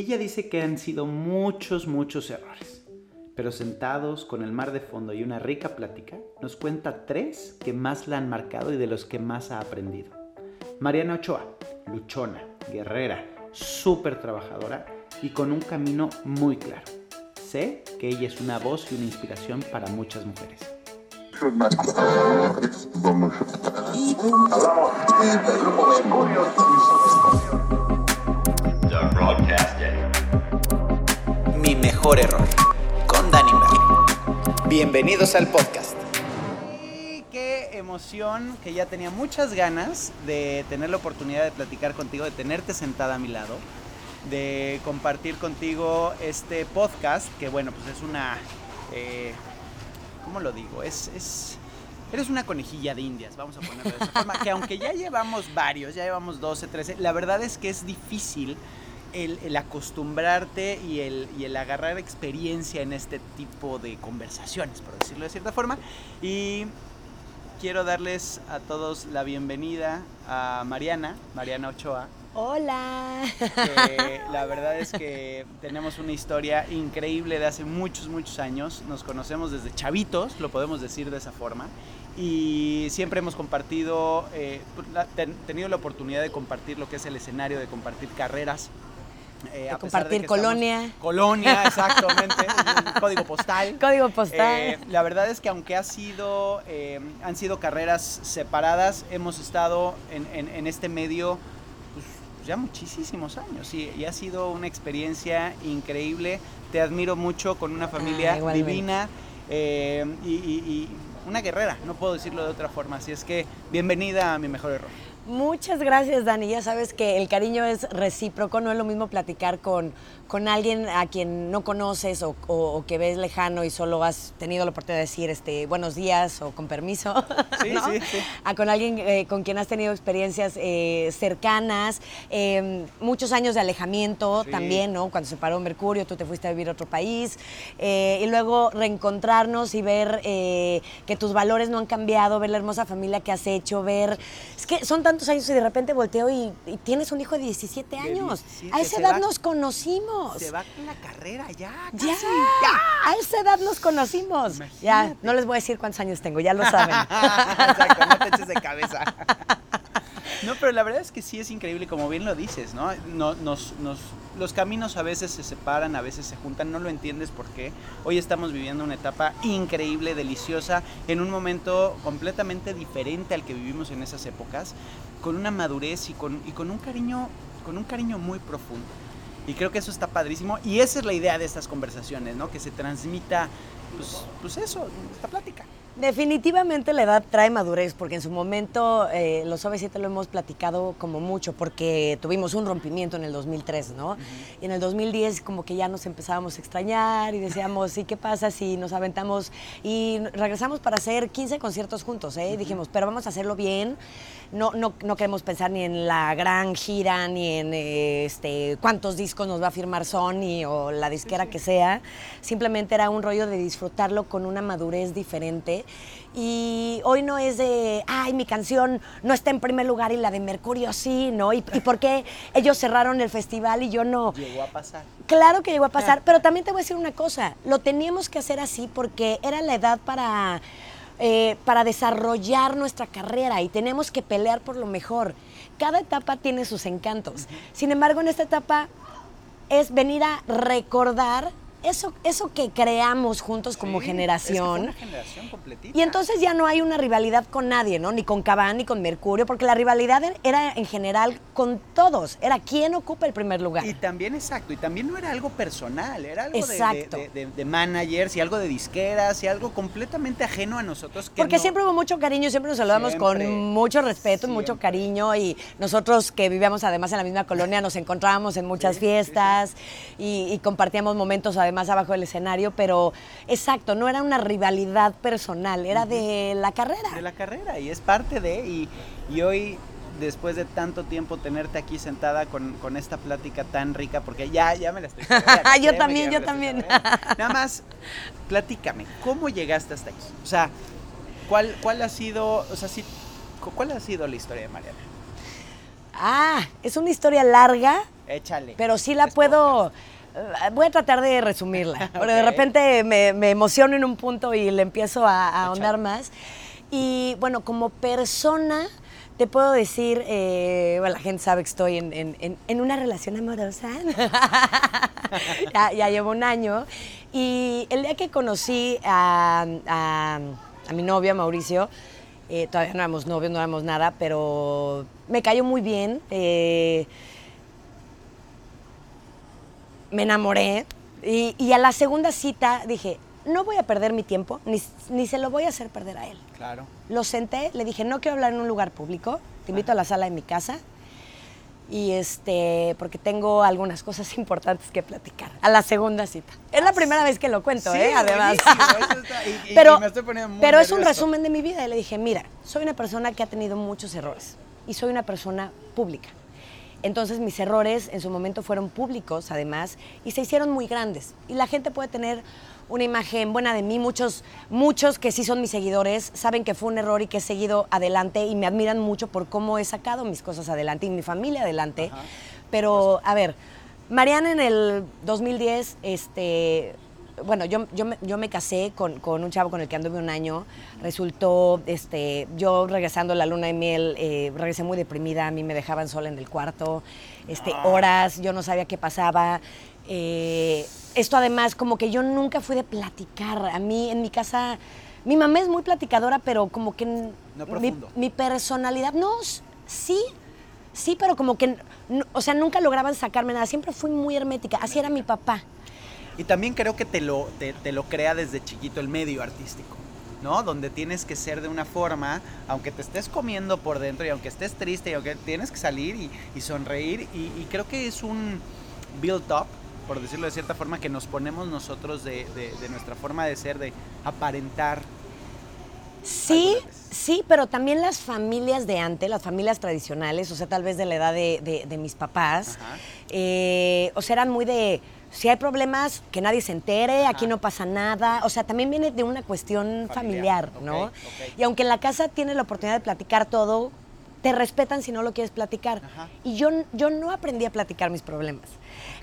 Ella dice que han sido muchos, muchos errores, pero sentados con el mar de fondo y una rica plática, nos cuenta tres que más la han marcado y de los que más ha aprendido. Mariana Ochoa, luchona, guerrera, súper trabajadora y con un camino muy claro. Sé que ella es una voz y una inspiración para muchas mujeres. Mejor error con Dani. Bienvenidos al podcast. Y qué emoción que ya tenía muchas ganas de tener la oportunidad de platicar contigo, de tenerte sentada a mi lado, de compartir contigo este podcast, que bueno, pues es una... Eh, ¿Cómo lo digo? Es, es, Eres una conejilla de indias, vamos a ponerlo de esa forma. Que aunque ya llevamos varios, ya llevamos 12, 13, la verdad es que es difícil el, acostumbrarte y el, y el, agarrar experiencia en este tipo de conversaciones, por decirlo de cierta forma. Y quiero darles a todos la bienvenida a Mariana, Mariana Ochoa. Hola. la verdad es que tenemos una historia increíble de hace muchos, muchos años. Nos conocemos desde chavitos, lo podemos decir de esa forma. Y siempre hemos compartido, eh, tenido la oportunidad de compartir lo que es el escenario, de compartir carreras, eh, compartir colonia. Colonia, exactamente. código postal. Código postal. Eh, la verdad es que aunque ha sido, eh, han sido carreras separadas, hemos estado en, este medio pues, ya muchísimos años y, ha sido una experiencia increíble. Te admiro mucho con una familia divina y una guerrera, no puedo decirlo de otra forma. Así es que bienvenida a mi mejor error. Muchas gracias, Dani. Ya sabes que el cariño es recíproco, no es lo mismo platicar con, con alguien a quien no conoces o, que ves lejano y solo has tenido la oportunidad de decir este, buenos días o con permiso, sí, sí, sí. a con alguien eh, con quien has tenido experiencias eh, cercanas, em, muchos años de alejamiento también, ¿no? Cuando se paró Mercurio, tú te fuiste a vivir a otro país, eh, y luego reencontrarnos y ver que tus valores no han cambiado, ver la hermosa familia que has hecho, ver... Es que son tantos años y de repente volteo y, tienes un hijo de 17 años. a esa edad nos conocimos. Se va con la carrera ya. Ya, ya. A esa edad nos conocimos. Ya, no les voy a decir cuántos años tengo, ya lo saben. Exacto, no te eches de cabeza. No, pero la verdad es que sí es increíble, como bien lo dices, ¿no? nos, nos, los caminos a veces se separan, a veces se juntan, no lo entiendes por qué. Hoy estamos viviendo una etapa increíble, deliciosa, en un momento completamente diferente al que vivimos en esas épocas, con una madurez y con, y con un cariño, con un cariño muy profundo. Y creo que eso está padrísimo. Y esa es la idea de estas conversaciones, ¿no? Que se transmita, pues, pues eso, esta plática. Definitivamente la edad trae madurez, porque en su momento eh, los OV7 lo hemos platicado como mucho, porque tuvimos un rompimiento en el 2003, ¿no? Y en el 2010 como que ya nos empezábamos a extrañar y decíamos, ¿y qué pasa si nos aventamos? Y regresamos para hacer 15 conciertos juntos, ¿eh? Dijimos, pero vamos a hacerlo bien. No, no, no, queremos pensar ni en la gran gira, ni en este, cuántos discos nos va a firmar Sony o la disquera que sea. Simplemente era un rollo de disfrutarlo con una madurez diferente y hoy no es de, ay, mi canción no está en primer lugar y la de Mercurio sí, ¿no? ¿Y, por qué ellos cerraron el festival y yo no? Llegó a pasar. Claro que llegó a pasar, pero también te voy a decir una cosa, lo teníamos que hacer así porque era la edad para, eh, para desarrollar nuestra carrera y tenemos que pelear por lo mejor. Cada etapa tiene sus encantos. Sin embargo, en esta etapa es venir a recordar eso, eso que creamos juntos como generación. una generación completita. Y entonces ya no hay una rivalidad con nadie, ¿no? Ni con Cabán ni con Mercurio, porque la rivalidad era en general con todos. Era quién ocupa el primer lugar. Y también, exacto, y también no era algo personal, era algo de, managers y algo de disqueras y algo completamente ajeno a nosotros. porque siempre hubo mucho cariño, siempre nos saludamos con mucho respeto, y mucho cariño y nosotros que vivíamos además en la misma colonia nos encontrábamos en muchas fiestas y, y compartíamos momentos más abajo del escenario, pero exacto, no era una rivalidad personal, era de la carrera. De la carrera, y es parte de, y, y hoy después de tanto tiempo tenerte aquí sentada con, con, esta plática tan rica, porque ya, ya me la estoy... yo también, yo también. Nada más, platícame, ¿cómo llegaste hasta aquí? O sea, ¿cuál, cuál ha sido, o sea, sí, cuál ha sido la historia de Mariana? Ah, es una historia larga, Échale. Pero sí la puedo. Voy a tratar de resumirla. Porque de Ok. repente me, me emociono en un punto y le empiezo a, a ahondar más. Y bueno, como persona, te puedo decir, eh, bueno, la gente sabe que estoy en, en- en- en una relación amorosa. ya, ya llevo un año. Y el día que conocí a, a- a mi novio, a Mauricio, eh, todavía no éramos novios, no éramos nada, pero me cayó muy bien. eh, me enamoré y, y a la segunda cita dije, no voy a perder mi tiempo, ni, ni se lo voy a hacer perder a él. Claro. Lo senté, le dije, no quiero hablar en un lugar público, te invito a la sala de mi casa y este, porque tengo algunas cosas importantes que platicar. A la segunda cita. Es la primera vez que lo cuento, Sí, ¿eh? Además. está- y- y- pero y me estoy poniendo muy pero es un resumen de mi vida. Y le dije, mira, soy una persona que ha tenido muchos errores y soy una persona pública. Entonces mis errores en su momento fueron públicos, además, y se hicieron muy grandes. Y la gente puede tener una imagen buena de mí. Muchos, muchos que sí son mis seguidores saben que fue un error y que he seguido adelante y me admiran mucho por cómo he sacado mis cosas adelante y mi familia adelante. Ajá. Pero, a ver, Mariana en el 2010, este, bueno, yo, yo, me, yo me casé con, con un chavo con el que anduve un año. Resultó, este, yo regresando a la luna de miel, eh, regresé muy deprimida, a mí me dejaban sola en el cuarto, este, horas, yo no sabía qué pasaba. Eh, esto además, como que yo nunca fui de platicar. A mí, en mi casa, mi mamá es muy platicadora, pero como que No mi, personalidad, no, sí, sí, pero como que, o sea, nunca lograban sacarme nada. Siempre fui muy hermética. Así era mi papá. Y también creo que te lo, te, te lo crea desde chiquito el medio artístico, ¿no? Donde tienes que ser de una forma, aunque te estés comiendo por dentro y aunque estés triste y aunque tienes que salir y, y sonreír. Y, y creo que es un build up, por decirlo de cierta forma, que nos ponemos nosotros de, de- de nuestra forma de ser, de aparentar. Sí, sí, pero también las familias de antes, las familias tradicionales, o sea, tal vez de la edad de, de- mis papás, eh, o sea, eran muy de, si hay problemas, que nadie se entere, aquí no pasa nada, o sea, también viene de una cuestión Familiar, familiar, ¿no? Y aunque en la casa tienes la oportunidad de platicar todo, te respetan si no lo quieres platicar. Ajá. Y yo, yo no aprendí a platicar mis problemas.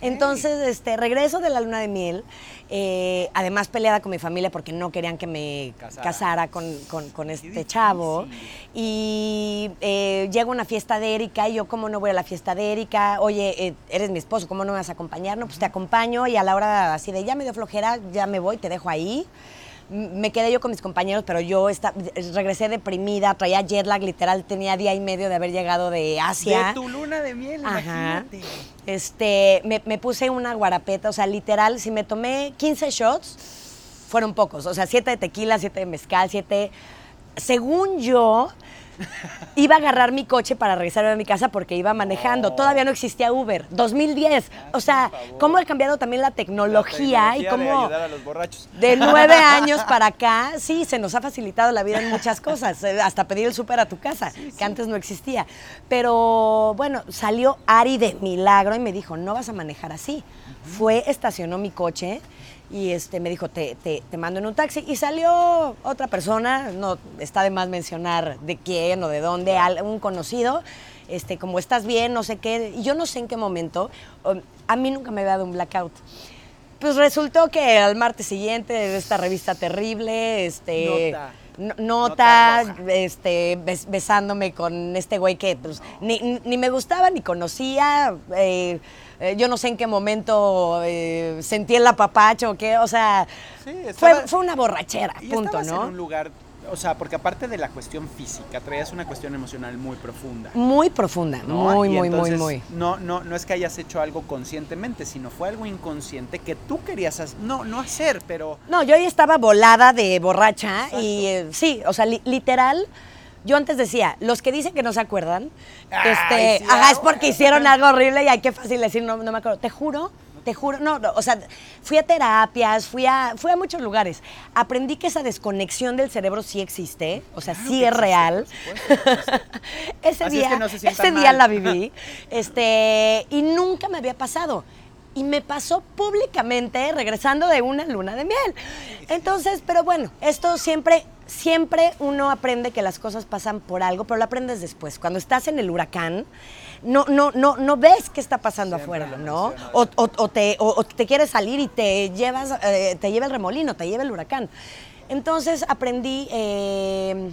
Entonces, este, regreso de la luna de miel, eh, además peleada con mi familia porque no querían que me Casara. casara con, con- con este chavo. Y eh, llega una fiesta de Erika y yo, ¿cómo no voy a la fiesta de Erika? Oye, eh, eres mi esposo, ¿cómo no me vas a acompañar? No, pues te acompaño y a la hora así de ya me dio flojera, ya me voy, te dejo ahí. Me quedé yo con mis compañeros, pero yo esta- regresé deprimida, traía jet lag, literal, tenía día y medio de haber llegado de Asia. De tu luna de miel, Ajá. imagínate. Este, me, me puse una guarapeta, o sea, literal, si me tomé 15 shots, fueron pocos. O sea, 7 de tequila, 7 de mezcal, 7. Según yo, iba a agarrar mi coche para regresarme a mi casa porque iba manejando. No. Todavía no existía Uber. 2010. O sea, cómo ha cambiado también la tecnología, y La tecnología de cómo. ayudar a los borrachos. De nueve años para acá, sí, se nos ha facilitado la vida en muchas cosas, eh, hasta pedir el súper a tu casa, que antes no existía. Pero bueno, salió Ari de milagro y me dijo, no vas a manejar así. Fue, estacionó mi coche y este, me dijo, te, te, te mando en un taxi. Y salió otra persona, no está de más mencionar de quién o de dónde, un conocido. Este, como estás bien, no sé qué, y yo no sé en qué momento, um, a mí nunca me había dado un blackout. Pues resultó que al martes siguiente de esta revista terrible, este Nota. No- Nota este bes- besándome con este güey que pues, ni, ni- me gustaba ni conocía. eh, eh, yo no sé en qué momento eh, sentí el apapacho o qué, o sea, Sí, fue, estaba- fue una borrachera, Y punto, ¿no? en un lugar, o sea, porque aparte de la cuestión física, traías una cuestión emocional muy profunda. Muy profunda, ¿no? muy, Y muy, entonces, muy, muy. No, no, no es que hayas hecho algo conscientemente, sino fue algo inconsciente que tú querías hacer, no, no hacer, pero No, yo ahí estaba volada de borracha Exacto. y eh, sí, o sea, li- literal, yo antes decía, los que dicen que no se acuerdan, Ay, este, sí, ajá, es porque hicieron algo horrible y ay, qué fácil decir, no, no me acuerdo. Te juro, te juro, no, no, o sea, fui a terapias, fui a, fui a muchos lugares. Aprendí que esa desconexión del cerebro sí existe, o sea, Claro sí es existe, real. ese Así es día, que no se sientan ese día la viví, este, y nunca me había pasado. Y me pasó públicamente regresando de una luna de miel. Entonces, pero bueno, esto siempre, siempre uno aprende que las cosas pasan por algo, pero lo aprendes después. Cuando estás en el huracán, no, no, no, no ves qué está pasando Siempre afuera, ¿no? O, o- o te, o- te quieres salir y te llevas, eh, te lleva el remolino, te lleva el huracán. Entonces aprendí, eh,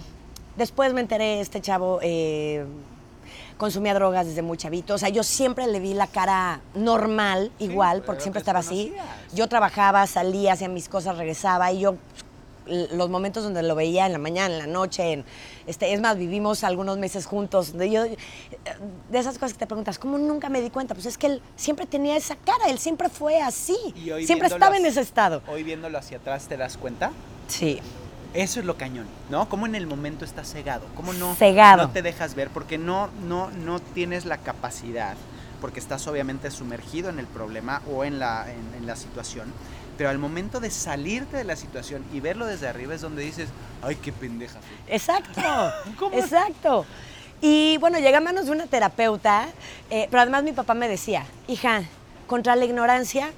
después me enteré, este chavo eh, consumía drogas desde muy chavito. O sea, yo siempre le vi la cara normal, igual, porque siempre estaba así. Yo trabajaba, salía, hacía mis cosas, regresaba y yo l- los momentos donde lo veía en la mañana, en la noche, en, este, es más, vivimos algunos meses juntos. De, yo, de esas cosas que te preguntas, ¿cómo nunca me di cuenta? Pues es que él siempre tenía esa cara, él siempre fue así, siempre estaba en ese estado. Hoy viéndolo hacia atrás, ¿te das cuenta? Sí. Eso es lo cañón, ¿no? Cómo en el momento estás cegado, cómo no, Cegado. no te dejas ver, porque no, no, no tienes la capacidad, porque estás obviamente sumergido en el problema o en la, en, en la situación, pero al momento de salirte de la situación y verlo desde arriba es donde dices, ay, qué pendeja. fui". Exacto, ¿Cómo? exacto. Y bueno, llegué a manos de una terapeuta, eh, pero además mi papá me decía, hija, contra la ignorancia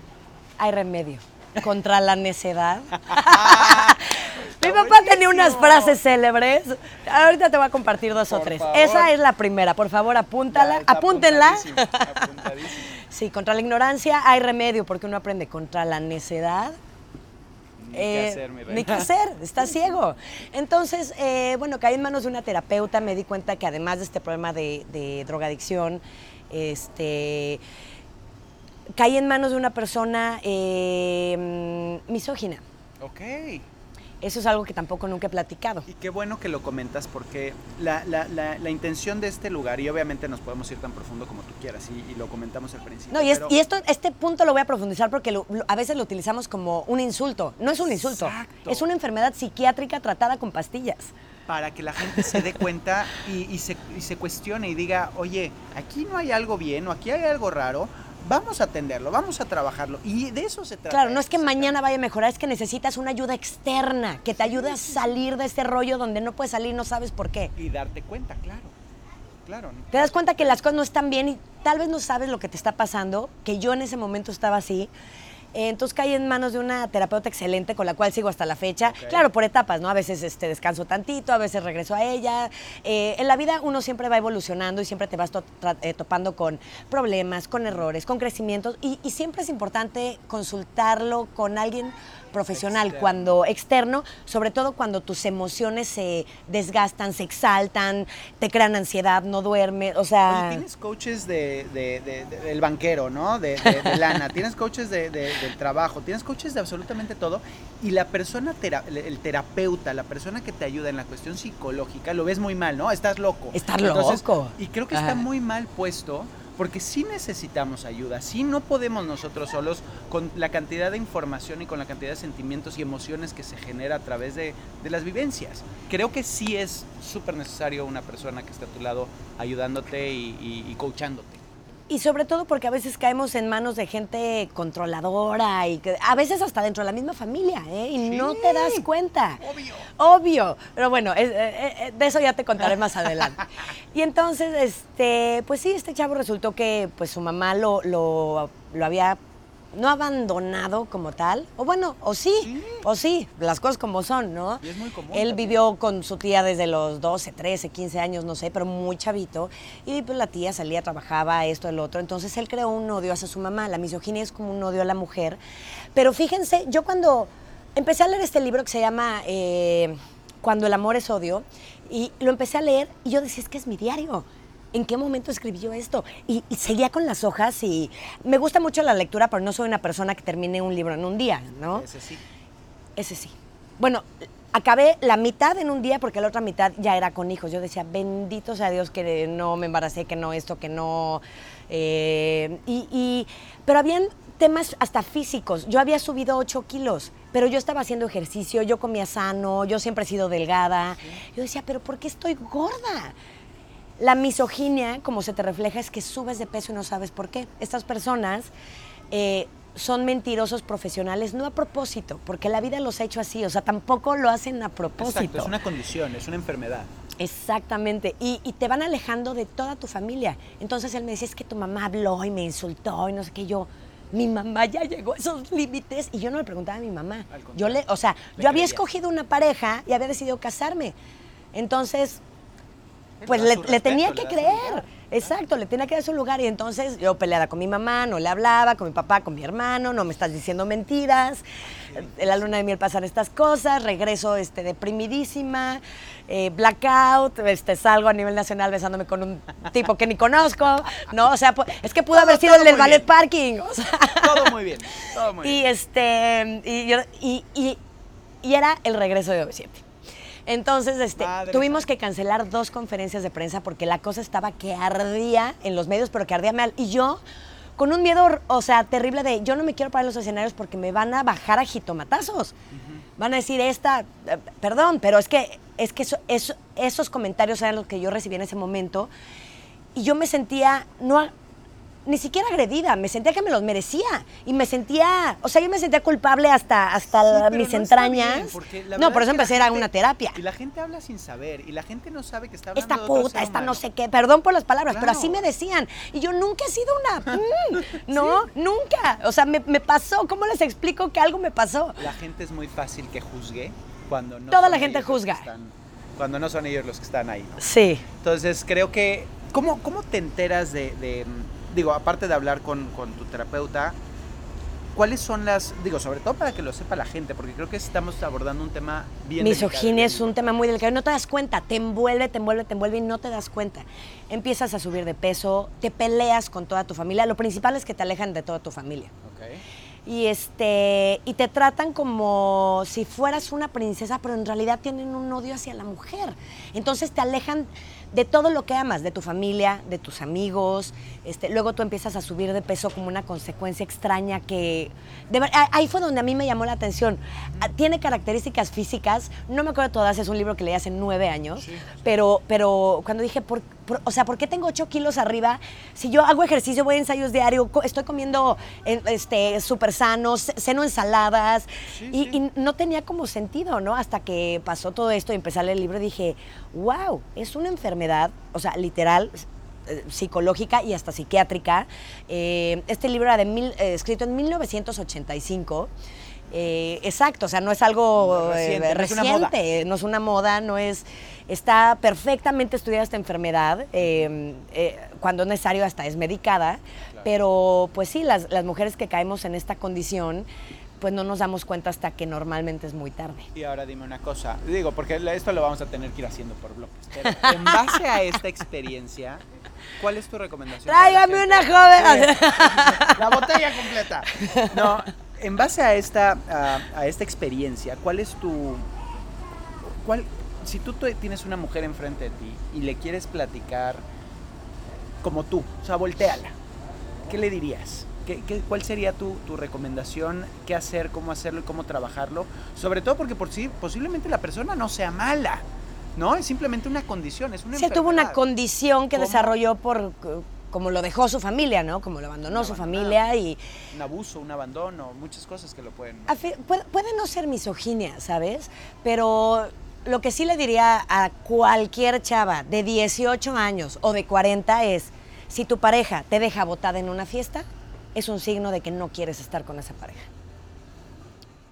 hay remedio, contra la necedad. mi papá tenía unas frases célebres. Ahorita te voy a compartir dos o tres. favor. Esa es la primera, por favor, apúntala, apúntenla. apuntadísimo, apuntadísimo. Sí, contra la ignorancia hay remedio, porque uno aprende contra la necedad. Ni qué Eh, hacer, mi Ni qué hacer, está ciego. Entonces, eh, bueno, caí en manos de una terapeuta, me di cuenta que además de este problema de, de drogadicción, este, caí en manos de una persona eh, mm, misógina. Ok. Eso es algo que tampoco nunca he platicado. Y qué bueno que lo comentas porque la, la- la- la intención de este lugar, y obviamente nos podemos ir tan profundo como tú quieras, y, y lo comentamos al principio. No, y, es- pero- y esto, este punto lo voy a profundizar porque lo- lo- a veces lo utilizamos como un insulto. No es un insulto, Exacto. es una enfermedad psiquiátrica tratada con pastillas. para que la gente se dé cuenta y, y se, y se cuestione y diga, oye, aquí no hay algo bien o aquí hay algo raro, vamos a atenderlo, vamos a trabajarlo. Y de eso se trata. Claro, no es que mañana vaya a mejorar, es que necesitas una ayuda externa que te ayude a salir de este rollo donde no puedes salir, no sabes por qué. Y darte cuenta, claro. Claro. Te das cuenta que las cosas no están bien y tal vez no sabes lo que te está pasando, que yo en ese momento estaba así. Eh, Entonces caí en manos de una terapeuta excelente con la cual sigo hasta la fecha. Claro, por etapas, ¿no? A veces este, descanso tantito, a veces regreso a ella. Eh, en la vida uno siempre va evolucionando y siempre te vas to- eh, topando con problemas, con errores, con crecimientos. Y, y siempre es importante consultarlo con alguien profesional, Externo. cuando externo, sobre todo cuando tus emociones se desgastan, se exaltan, te crean ansiedad, no duermes, o sea... Oye, tienes coaches de, de- de- de- del banquero, ¿no? De, lana, tienes coaches de- de- del trabajo, tienes coaches de absolutamente todo. Y la persona, tera- el terapeuta, la persona que te ayuda en la cuestión psicológica, lo ves muy mal, ¿no? Estás loco. Estás loco. Y creo que Ajá. está muy mal puesto. Porque sí necesitamos ayuda, sí no podemos nosotros solos con la cantidad de información y con la cantidad de sentimientos y emociones que se genera a través de, de las vivencias. Creo que sí es súper necesario una persona que esté a tu lado ayudándote y, y, y coachándote. Y sobre todo porque a veces caemos en manos de gente controladora y que a veces hasta dentro de la misma familia, ¿eh? Y no te das cuenta. Obvio. Obvio. Pero bueno, es- eh, eh, de eso ya te contaré más adelante. Y entonces, este, pues sí, este chavo resultó que pues su mamá lo, lo, lo había no abandonado como tal, o bueno, o sí, Sí. o sí, las cosas como son, ¿no? Y es muy común Él también. vivió con su tía desde los 12, 13, 15 años, no sé, pero muy chavito. Y pues la tía salía, trabajaba, esto, el otro. Entonces él creó un odio hacia su mamá. La misoginia es como un odio a la mujer. Pero fíjense, yo cuando empecé a leer este libro que se llama eh, Cuando el amor es odio, y lo empecé a leer y yo decía, es que es mi diario. ¿En qué momento escribí yo esto? Y, y seguía con las hojas y me gusta mucho la lectura, pero no soy una persona que termine un libro en un día, ¿no? Ese sí. Ese sí. Bueno, acabé la mitad en un día porque la otra mitad ya era con hijos. Yo decía, bendito sea Dios que no me embaracé, que no esto, que no... eh, y, y- pero habían temas hasta físicos. Yo había subido 8 kilos, pero yo estaba haciendo ejercicio, yo comía sano, yo siempre he sido delgada. Yo decía, pero ¿por qué estoy gorda? La misoginia, como se te refleja, es que subes de peso y no sabes por qué. Estas personas eh, son mentirosos profesionales, no a propósito, porque la vida los ha hecho así, o sea, tampoco lo hacen a propósito. Exacto, es una condición, es una enfermedad. Exactamente, y, y te van alejando de toda tu familia. Entonces él me decía, es que tu mamá habló y me insultó y no sé qué, yo... Mi mamá ya llegó a esos límites y yo no le preguntaba a mi mamá. Yo le, o sea, le yo había escogido una pareja y había decidido casarme. Entonces, pues le tenía que le creer. Exacto, le tenía que dar su lugar. Y entonces yo peleada con mi mamá, no le hablaba, con mi papá, con mi hermano, no me estás diciendo mentiras. En la luna de miel pasan estas cosas, regreso este, deprimidísima, eh, blackout, este, salgo a nivel nacional besándome con un tipo que ni conozco, ¿no? O sea, es que pudo Todo- haber sido el del ballet bien. parking. O sea, Todo muy bien, todo muy y bien. este y, yo- y, y- y era el regreso de OV7. Entonces, este, Madre tuvimos que cancelar dos conferencias de prensa porque la cosa estaba que ardía en los medios, pero que ardía mal. Y yo, con un miedo, o sea, terrible de, yo no me quiero parar en los escenarios porque me van a bajar a jitomatazos. Van a decir esta, eh, perdón, pero es que, es que eso- eso- esos comentarios eran los que yo recibí en ese momento. Y yo me sentía, no, ni siquiera agredida, me sentía que me los merecía. Y me sentía, o sea, yo me sentía culpable hasta, hasta Sí, mis no entrañas. bien, no, por es eso empecé a una terapia. Y la gente habla sin saber y la gente no sabe que está hablando Esta de otro puta, ser esta no sé qué, perdón por las palabras, pero así me decían. Y yo nunca he sido una... mm, no, nunca. O sea, me, me pasó. ¿Cómo les explico que algo me pasó? La gente es muy fácil que juzgue cuando no Toda la gente juzga. están- cuando no son ellos los que están ahí. ¿no? Sí. Entonces creo que, ¿cómo, cómo te enteras de, de, digo, aparte de hablar con, con tu terapeuta, cuáles son las, digo, sobre todo para que lo sepa la gente, porque creo que estamos abordando un tema bien Misoginia es un tema muy delicado. No te das cuenta, te envuelve, te envuelve, te envuelve y no te das cuenta. Empiezas a subir de peso, te peleas con toda tu familia. Lo principal es que te alejan de toda tu familia. Ok. Y, este, y te tratan como si fueras una princesa, pero en realidad tienen un odio hacia la mujer. Entonces te alejan de todo lo que amas, de tu familia, de tus amigos. Este, luego tú empiezas a subir de peso como una consecuencia extraña que... de ver- ah, ahí fue donde a mí me llamó la atención. Ah, Tiene características físicas, no me acuerdo todas, es un libro que leí hace nueve años, pero, pero cuando dije, por, por- o sea, ¿por qué tengo ocho kilos arriba? Si yo hago ejercicio, voy a ensayos diario, co- estoy comiendo este, súper sano, ce- ceno ensaladas, Sí, y, sí. y no tenía como sentido, ¿no? Hasta que pasó todo esto y empecé a leer el libro, dije, wow, es una enfermedad, o sea, literal, eh, psicológica y hasta psiquiátrica. Eh, este libro era de mil- eh, escrito en 1985. Eh, exacto, o sea, no es algo Reciente, no es una moda. reciente, no es una moda, no es... Está perfectamente estudiada esta enfermedad, cuando es necesario hasta es medicada, pero pues sí, las, las mujeres que caemos en esta condición, pues no nos damos cuenta hasta que normalmente es muy tarde. Y ahora dime una cosa, digo, porque esto lo vamos a tener que ir haciendo por bloques, pero en base a esta experiencia, ¿cuál es tu recomendación? Tráigame una joven. La botella completa. No, en base a esta, a, a esta experiencia, ¿cuál es tu... Cuál, si tú tienes una mujer enfrente de ti y le quieres platicar como tú, o sea, volteala, ¿qué le dirías? ¿Qué, qué- cuál sería tu, tu recomendación? ¿Qué hacer? ¿Cómo hacerlo y cómo trabajarlo? Sobre todo porque por sí, posiblemente la persona no sea mala, ¿no? Es simplemente una condición, es una Se tuvo una enfermedad. condición que ¿Cómo? desarrolló por como lo dejó su familia, ¿no? Como lo abandonó su familia y Un abuso, un abandono, muchas cosas que lo pueden... puede, puede no ser misoginia, ¿sabes? Pero lo que sí le diría a cualquier chava de 18 años o de 40 es, si tu pareja te deja botada en una fiesta, es un signo de que no quieres estar con esa pareja.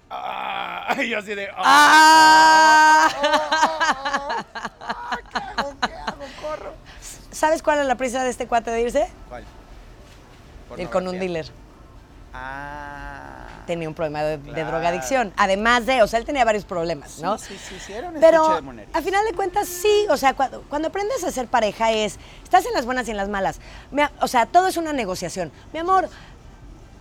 Ah, yo así de... ah, ¡Ah! ¿Qué hago? ¿Qué hago? Corro. ¿Sabes cuál es la prisa de este cuate de irse? ¿Cuál? Ir con un dealer. Ah. Tenía un problema de, de Claro. drogadicción. Además de, o sea, él tenía varios problemas, ¿no? Sí, sí, sí, sí, era un Pero de monerías. a final de cuentas sí, o sea, cuando, cuando aprendes a ser pareja es, estás en las buenas y en las malas. O sea, todo es una negociación. Mi amor,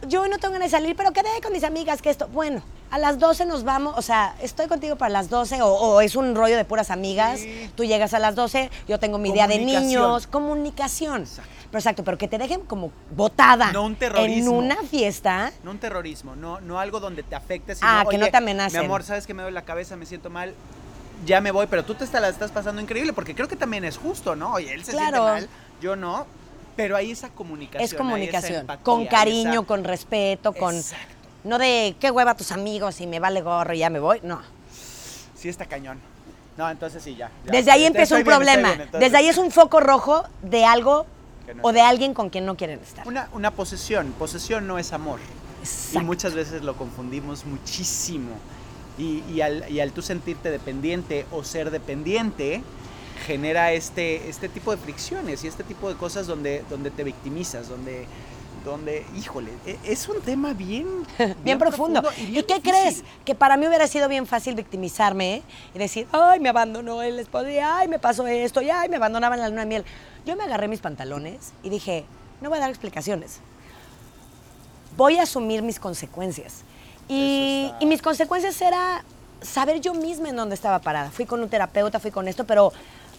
yo hoy no tengo ganas de salir, pero quedé con mis amigas que esto, bueno, a las 12 nos vamos, o sea, estoy contigo para las 12 o, o es un rollo de puras amigas, Sí. tú llegas a las 12, yo tengo mi día de niños, comunicación. Exacto. Pero exacto, pero que te dejen como botada No un en terrorismo. una fiesta. No un terrorismo, no, no algo donde te afecte. Sino, Ah, que no "Oye, te amenacen". Mi amor, sabes que me duele la cabeza, me siento mal. Ya me voy, pero tú te la estás pasando increíble porque creo que también es justo, ¿no? Oye, él se Claro. siente mal, yo no. Pero hay esa comunicación. Es comunicación, empatía, con cariño, esa- con respeto, con... Exacto. No de qué hueva tus amigos y me vale gorro y ya me voy. No. Sí, está cañón. No, entonces sí, ya. ya. Desde ahí Estoy empieza un bien, problema. bien, entonces. Desde ahí es un foco rojo de algo no o de alguien con quien no quieren estar. Una, una posesión. Posesión no es amor. Y Exacto. muchas veces lo confundimos muchísimo. Y, y al, y al tú sentirte dependiente o ser dependiente, genera este, este tipo de fricciones y este tipo de cosas donde, donde te victimizas, donde, donde, híjole, e, es un tema bien, bien, profundo. ¿Y, qué crees? Que para mí hubiera sido bien fácil victimizarme y decir, ay, me abandonó el esposo, ay, me pasó esto, y ay, me abandonaban la luna de miel. Yo me agarré mis pantalones y dije, no voy a dar explicaciones. Voy a asumir mis consecuencias. Y, y mis consecuencias era saber yo misma en dónde estaba parada. Fui con un terapeuta, fui con esto, pero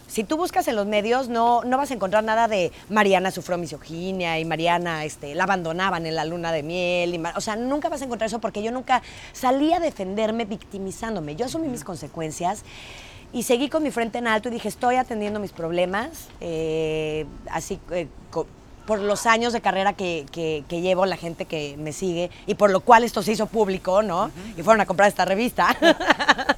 si tú buscas en los medios, no, no vas a encontrar nada de Mariana sufrió misoginia y Mariana este, la abandonaban en la luna de miel. o sea, nunca vas a encontrar eso porque yo nunca salí a defenderme victimizándome. Yo asumí mis consecuencias y seguí con mi frente en alto y dije, estoy atendiendo mis problemas, eh, así eh, por los años de carrera que, llevo, la gente que me sigue, y por lo cual esto se hizo público, ¿no? Y fueron a comprar esta revista.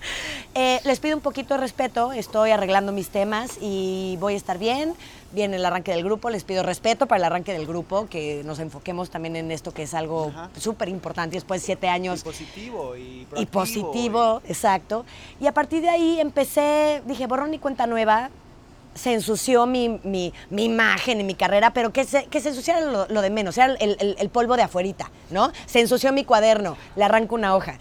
Eh, les pido un poquito de respeto, estoy arreglando mis temas y voy a estar bien. Viene el arranque del grupo, les pido respeto para el arranque del grupo, que nos enfoquemos también en esto que es algo súper importante después de siete años. Y positivo y, y positivo, exacto. Y a partir de ahí empecé, dije, borrón y cuenta nueva, se ensució mi, mi, mi, imagen y mi carrera, pero que se, que se ensuciara lo, de menos, era el, el, polvo de afuerita, ¿no? Se ensució mi cuaderno, le arranco una hoja.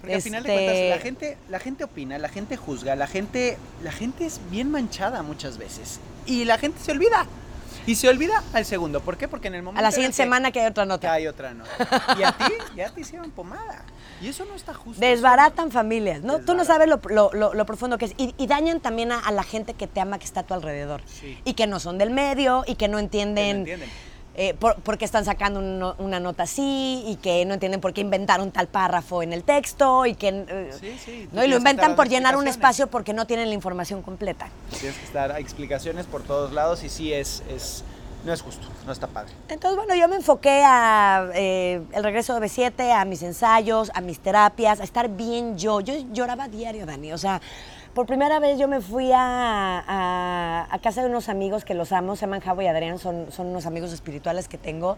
Porque al final de cuentas la este gente, la gente opina, la gente juzga, la gente, la gente es bien manchada muchas veces. Y la gente se olvida. Y se olvida al segundo. ¿Por qué? Porque en el momento. A la siguiente semana que hay otra nota. hay otra nota. Y a ti ya te hicieron pomada. Y eso no está justo. Desbaratan familias, ¿no? Tú no sabes lo, profundo que es. Y, dañan también a, la gente que te ama, que está a tu alrededor. Y que no son del medio y que no entienden. Eh, por, qué están sacando una nota así y que no entienden por qué inventaron tal párrafo en el texto y que eh, sí, sí, no y lo inventan por llenar un espacio porque no tienen la información completa. Tienes que estar explicaciones por todos lados y sí es, es no es justo, no está padre. Entonces, bueno, yo me enfoqué a eh, el regreso de B7, a mis ensayos, a mis terapias, a estar bien yo. Yo lloraba diario, Dani. O sea, por primera vez yo me fui a, a, casa de unos amigos que los amo, se llaman Javo y Adrián, son, son unos amigos espirituales que tengo,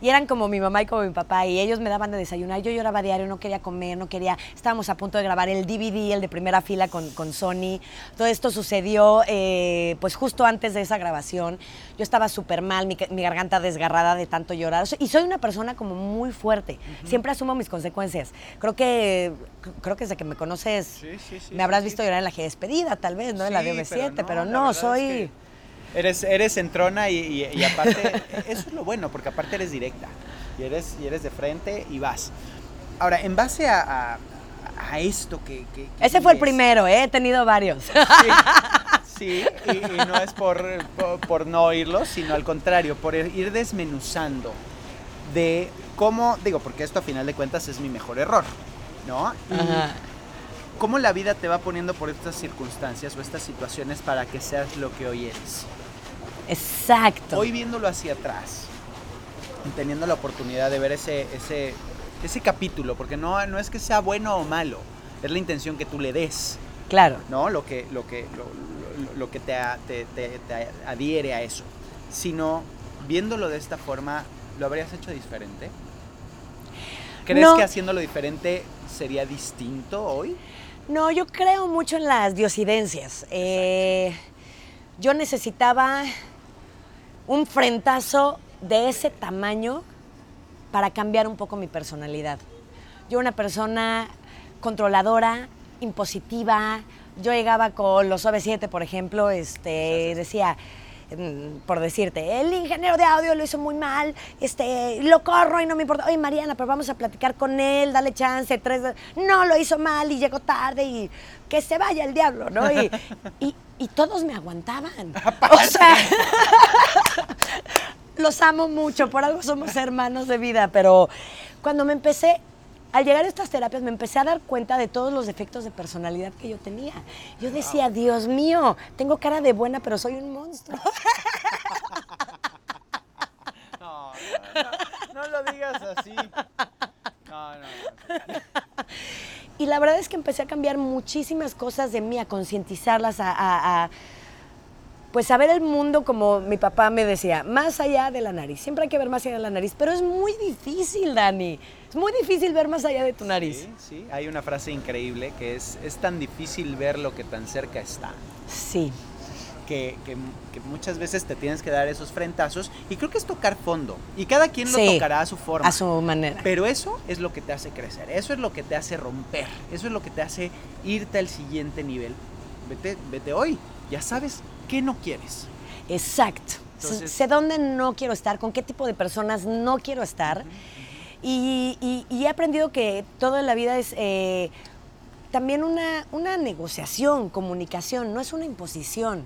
y eran como mi mamá y como mi papá, y ellos me daban de desayunar, yo lloraba diario, no quería comer, no quería, estábamos a punto de grabar el DVD, el de primera fila con, con Sony, todo esto sucedió eh, pues justo antes de esa grabación, yo estaba súper mal, mi, mi, garganta desgarrada de tanto llorar, y soy una persona como muy fuerte, siempre asumo mis consecuencias, creo que, creo que desde que me conoces, me habrás visto llorar en la despedida, tal vez, ¿no? en la DB7, pero no, soy... eres, eres entrona y, y, aparte, eso es lo bueno, porque aparte eres directa, y eres, y eres de frente y vas. Ahora, en base a, a, esto que, Ese fue el primero, ¿eh? he tenido varios. Sí, y, no es por, por, no oírlo, sino al contrario, por ir desmenuzando de cómo, digo, porque esto a final de cuentas es mi mejor error, ¿no? cómo la vida te va poniendo por estas circunstancias o estas situaciones para que seas lo que hoy eres. Exacto. Hoy viéndolo hacia atrás, teniendo la oportunidad de ver ese, ese, ese capítulo, porque no, no es que sea bueno o malo, es la intención que tú le des. Claro. ¿No? Lo que, lo que, lo, que te, te, adhiere a eso. Sino, viéndolo de esta forma, ¿lo habrías hecho diferente? ¿Crees que haciéndolo diferente sería distinto hoy? No, yo creo mucho en las diosidencias. Eh, yo necesitaba un frentazo de ese tamaño para cambiar un poco mi personalidad. Yo una persona controladora, impositiva. Yo llegaba con los OV7, por ejemplo, este, decía, por decirte, el ingeniero de audio lo hizo muy mal, este, lo corro y no me importa. Oye, Mariana, pero vamos a platicar con él, dale chance, tres. No, lo hizo mal y llegó tarde y que se vaya el diablo, ¿no? Y, y, todos me aguantaban. o sea, los amo mucho, por algo somos hermanos de vida, pero cuando me empecé al llegar a estas terapias me empecé a dar cuenta de todos los defectos de personalidad que yo tenía. Yo decía, Dios mío, tengo cara de buena, pero soy un monstruo. No, no, lo digas así. No, no, Y la verdad es que empecé a cambiar muchísimas cosas de mí, a concientizarlas, a pues saber el mundo como mi papá me decía, más allá de la nariz. Siempre hay que ver más allá de la nariz, pero es muy difícil, Dani. Es muy difícil ver más allá de tu nariz. Sí, sí. Hay una frase increíble que es, es tan difícil ver lo que tan cerca está. Sí. que, que- que muchas veces te tienes que dar esos frentazos y creo que es tocar fondo y cada quien lo tocará a su forma. A su manera. Pero eso es lo que te hace crecer, eso es lo que te hace romper, eso es lo que te hace irte al siguiente nivel. Vete, vete hoy, ya sabes qué no quieres. Exacto. Entonces- sé dónde no quiero estar, con qué tipo de personas no quiero estar. Y, y- y he aprendido que todo en la vida es eh, también una, una negociación, comunicación, no es una imposición.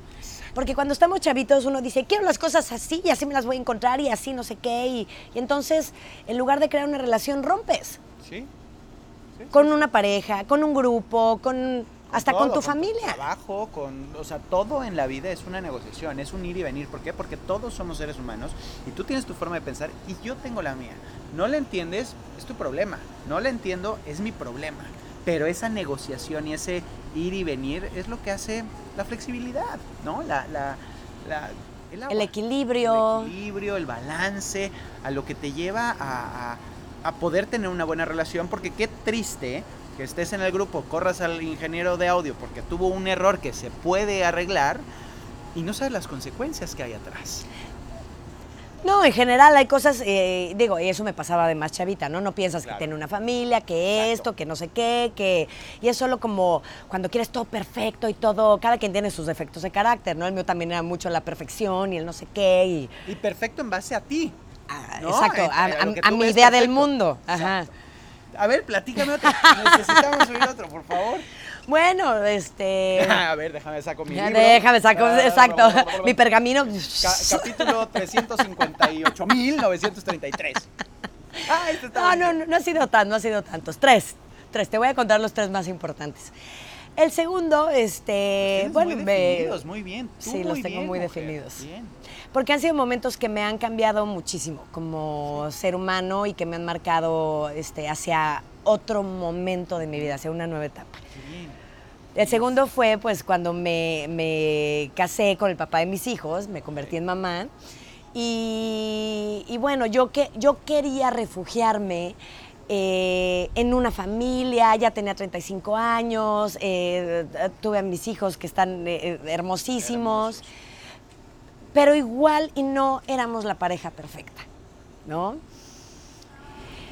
Porque cuando estamos chavitos uno dice, quiero las cosas así y así me las voy a encontrar y así no sé qué. Y, y entonces, en lugar de crear una relación, rompes ¿Sí? con una pareja, con un grupo, con hasta con tu familia. trabajo, con, o sea, todo en la vida es una negociación, es un ir y venir. ¿Por qué? Porque todos somos seres humanos y tú tienes tu forma de pensar y yo tengo la mía. No la entiendes, es tu problema. No la entiendo, es mi problema. Pero esa negociación y ese ir y venir es lo que hace la flexibilidad, ¿no? La, la, la- el, equilibrio. El equilibrio, el balance, a lo que te lleva a, a- a poder tener una buena relación, porque qué triste que estés en el grupo, corras al ingeniero de audio porque tuvo un error que se puede arreglar y no sabes las consecuencias que hay atrás. No, en general hay cosas, eh, digo, y eso me pasaba de más chavita, ¿no? No piensas Claro. que tiene una familia, que Exacto. esto, que no sé qué, que... Y es solo como cuando quieres todo perfecto y todo, cada quien tiene sus defectos de carácter, ¿no? El mío también era mucho la perfección y el no sé qué y... Y perfecto en base a ti. ah, No, exacto, eh, a, mi idea del mundo. Ajá. A ver, platícame otro. Necesitamos oír otro, por favor. Bueno, este... A ver, déjame saco mi ya libro. déjame, saco, Ah, exacto, mi pergamino. Ca- capítulo 358.933. Ah, este está No, no, no, no ha sido tan, no ha sido tantos. Tres, tres. Te voy a contar los tres más importantes. El segundo, este, bueno, muy me- definidos, muy bien. Tú Sí, los tengo bien, muy mujer. definidos. Bien. porque han sido momentos que me han cambiado muchísimo como ser humano y que me han marcado este, hacia otro momento de mi vida, hacia una nueva etapa. El segundo fue pues cuando me, me casé con el papá de mis hijos, me convertí en mamá. Y, y bueno, yo, que, yo quería refugiarme eh, en una familia, ya tenía 35 años, eh, tuve a mis hijos que están eh, hermosísimos, pero igual y no éramos la pareja perfecta, ¿no?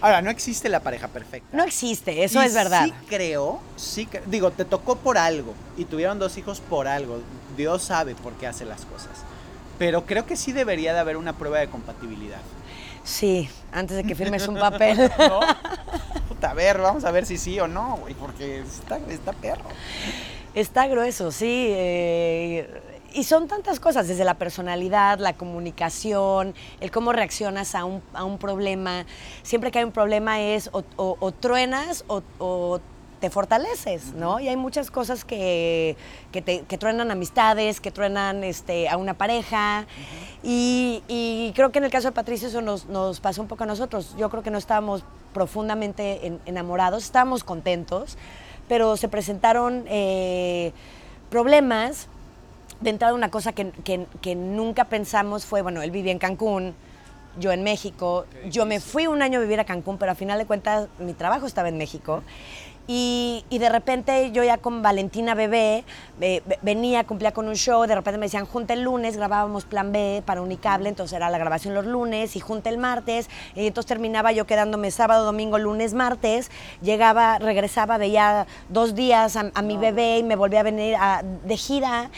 Ahora, no existe la pareja perfecta. No existe, eso Y es verdad. Sí creo, sí digo, te tocó por algo y tuvieron dos hijos por algo. Dios sabe por qué hace las cosas. Pero creo que sí debería de haber una prueba de compatibilidad. Sí, antes de que firmes un papel. ¿No? Puta, a ver, vamos a ver si sí o no, güey, porque está, está perro. Está grueso, sí. eh, y son tantas cosas, desde la personalidad, la comunicación, el cómo reaccionas a un, a un problema. Siempre que hay un problema es o, o- o truenas o, o te fortaleces, ¿no? Y hay muchas cosas que, que, te- que truenan amistades, que truenan este, a una pareja. y, y creo que en el caso de Patricio eso nos, nos pasó un poco a nosotros. Yo creo que no estábamos profundamente en- enamorados, estábamos contentos, pero se presentaron eh, problemas. De entrada, una cosa que, que- que nunca pensamos fue, bueno, él vivía en Cancún, yo en México. Yo me fui un año a vivir a Cancún, pero a final de cuentas mi trabajo estaba en México. Y, y de repente yo ya con Valentina Bebé eh, ve- venía, cumplía con un show, de repente me decían, junta el lunes, grabábamos plan B para Unicable, entonces era la grabación los lunes y junta el martes, y entonces terminaba yo quedándome sábado, domingo, lunes, martes, llegaba, regresaba, veía dos días a, a mi bebé y me volvía a venir a- de gira.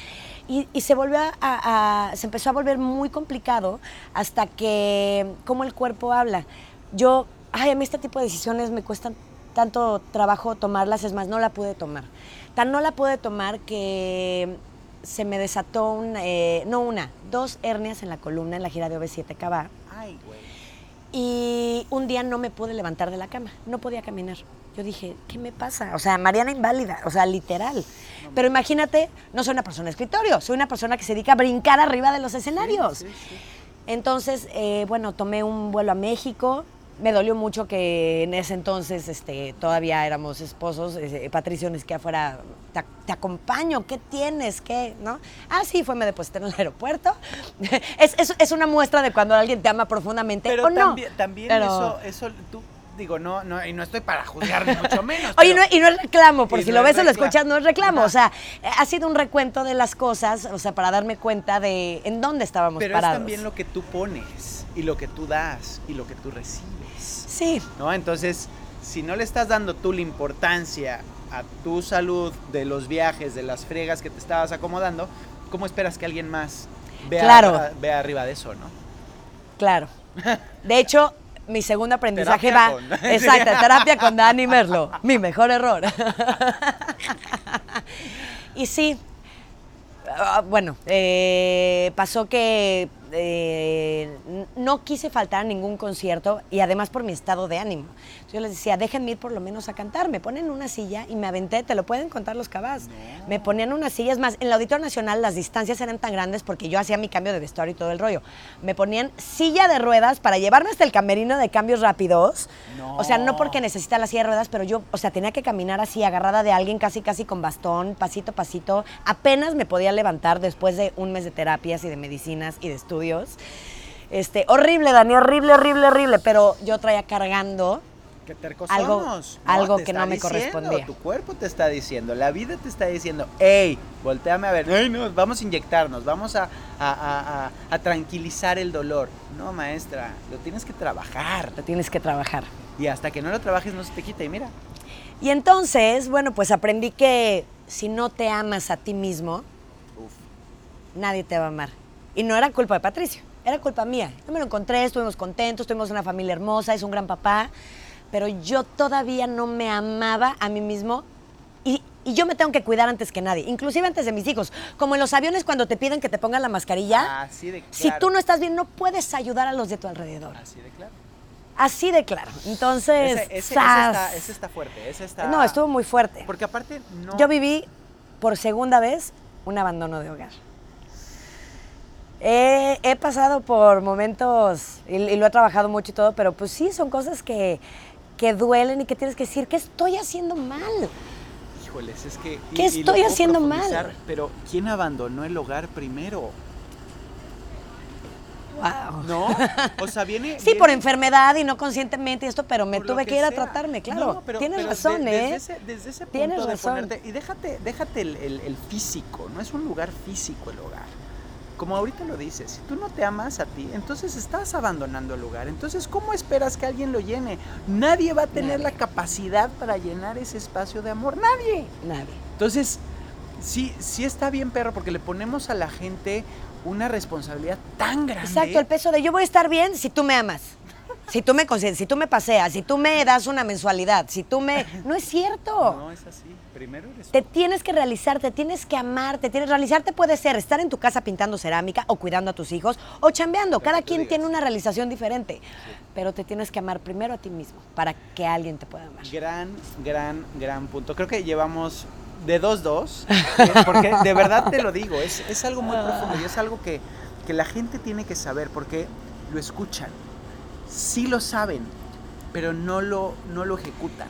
Y, y se volvió a, a- se empezó a volver muy complicado hasta que cómo el cuerpo habla. Yo, ay, a mí este tipo de decisiones me cuestan tanto trabajo tomarlas, es más, no la pude tomar. Tan no la pude tomar que se me desató un, eh, no una, dos hernias en la columna en la gira de OV7 Cava. Ay, güey. Y un día no me pude levantar de la cama, no podía caminar. Yo dije, ¿qué me pasa? O sea, Mariana inválida, o sea, literal. Pero imagínate, no soy una persona de escritorio, soy una persona que se dedica a brincar arriba de los escenarios. Sí, sí. Entonces, eh, bueno, tomé un vuelo a México. Me dolió mucho que en ese entonces este, todavía éramos esposos. eh, Patricio ni siquiera fuera, te, te acompaño, ¿qué tienes? ¿Qué? ¿No? Ah, sí, fue, me deposité en el aeropuerto. es, es- es una muestra de cuando alguien te ama profundamente Pero o no. también, también Pero- eso, eso tú, digo, no, no, y no estoy para juzgar ni mucho menos. Oye, pero- no, y no es reclamo, por y si no lo es ves o lo escuchas, no es reclamo. Ajá. O sea, eh, ha sido un recuento de las cosas, o sea, para darme cuenta de en dónde estábamos pero parados. es también lo que tú pones, y lo que tú das, y lo que tú recibes. Sí, ¿no? Entonces, si no le estás dando tú la importancia a tu salud de los viajes, de las fregas que te estabas acomodando, ¿cómo esperas que alguien más vea, Claro. a- vea arriba de eso, no? claro. De hecho, mi segundo aprendizaje Terapia va. con- Exacto, terapia con Dani Merlo. Mi mejor error. y sí. ah, bueno, eh, pasó que eh, no quise faltar a ningún concierto y además por mi estado de ánimo. Yo les decía, déjenme ir por lo menos a cantar. Me ponen una silla y me aventé, te lo pueden contar los cabas. Me ponían una silla, es más, en el Auditorio Nacional las distancias eran tan grandes porque yo hacía mi cambio de vestuario y todo el rollo. Me ponían silla de ruedas para llevarme hasta el camerino de cambios rápidos. No. O sea, no porque necesita la silla de ruedas, pero yo, o sea, tenía que caminar así, agarrada de alguien, casi, casi con bastón, pasito pasito. Apenas me podía levantar después de un mes de terapias y de medicinas y de estudios. Este, horrible, Dani, horrible, horrible, horrible. Pero yo traía cargando Qué tercos Algo- somos. algo que no me diciendo, correspondía. Tu cuerpo te está diciendo, la vida te está diciendo, hey, volteame a ver, "Ey, no, vamos a inyectarnos, vamos a, a- a- a- a tranquilizar el dolor. No, maestra, lo tienes que trabajar. lo tienes que trabajar. Y hasta que no lo trabajes no se te quita. Y mira, Y entonces, bueno, pues aprendí que si no te amas a ti mismo, uf, nadie te va a amar. Y no era culpa de Patricio, era culpa mía. Yo me lo encontré, estuvimos contentos, tuvimos una familia hermosa, es un gran papá, pero yo todavía no me amaba a mí mismo y, y yo me tengo que cuidar antes que nadie, inclusive antes de mis hijos. Como en los aviones cuando te piden que te pongan la mascarilla, así de claro. si tú no estás bien, no puedes ayudar a los de tu alrededor. Así de claro. Así de claro. Entonces, Ese, ese- ese ¡zas! está, ese está fuerte, ese está... no, estuvo muy fuerte. Porque aparte no... Yo viví por segunda vez un abandono de hogar. He, he pasado por momentos, y, y lo he trabajado mucho y todo, pero pues sí, son cosas que, que duelen y que tienes que decir, ¿qué estoy haciendo mal? Híjoles, es que... ¿Qué lo estoy puedo haciendo mal? Pero ¿quién abandonó el hogar primero? Wow. ¿No? O sea, viene... Sí, viene- por enfermedad y no conscientemente y esto, pero me por tuve que, ir a tratarme, claro. No, pero- Tienes pero razón, de- ¿eh? Desde ese, desde ese punto Tienes de razón. ponerte... Y déjate, déjate el, el- el físico, no es un lugar físico el hogar. Como ahorita lo dices, si tú no te amas a ti, entonces estás abandonando el lugar. Entonces, ¿cómo esperas que alguien lo llene? Nadie va a tener Nadie. la capacidad para llenar ese espacio de amor. Nadie. Nadie. Entonces, sí, sí está bien, perro, porque le ponemos a la gente una responsabilidad tan grande. Exacto, el peso de yo voy a estar bien si tú me amas. Si tú me si tú me paseas, si tú me das una mensualidad, si tú me... No es cierto. No, es así. Primero eres Te tienes que realizar, te tienes que amar, te tienes realizarte puede ser estar en tu casa pintando cerámica o cuidando a tus hijos o chambeando. Cada quien digas. tiene una realización diferente, pero te tienes que amar primero a ti mismo para que alguien te pueda amar. Gran, gran, gran punto. Creo que llevamos de dos, dos, eh, porque de verdad te lo digo, es, es algo muy profundo y es algo que, que la gente tiene que saber porque lo escuchan, sí lo saben, pero no lo, no lo ejecutan.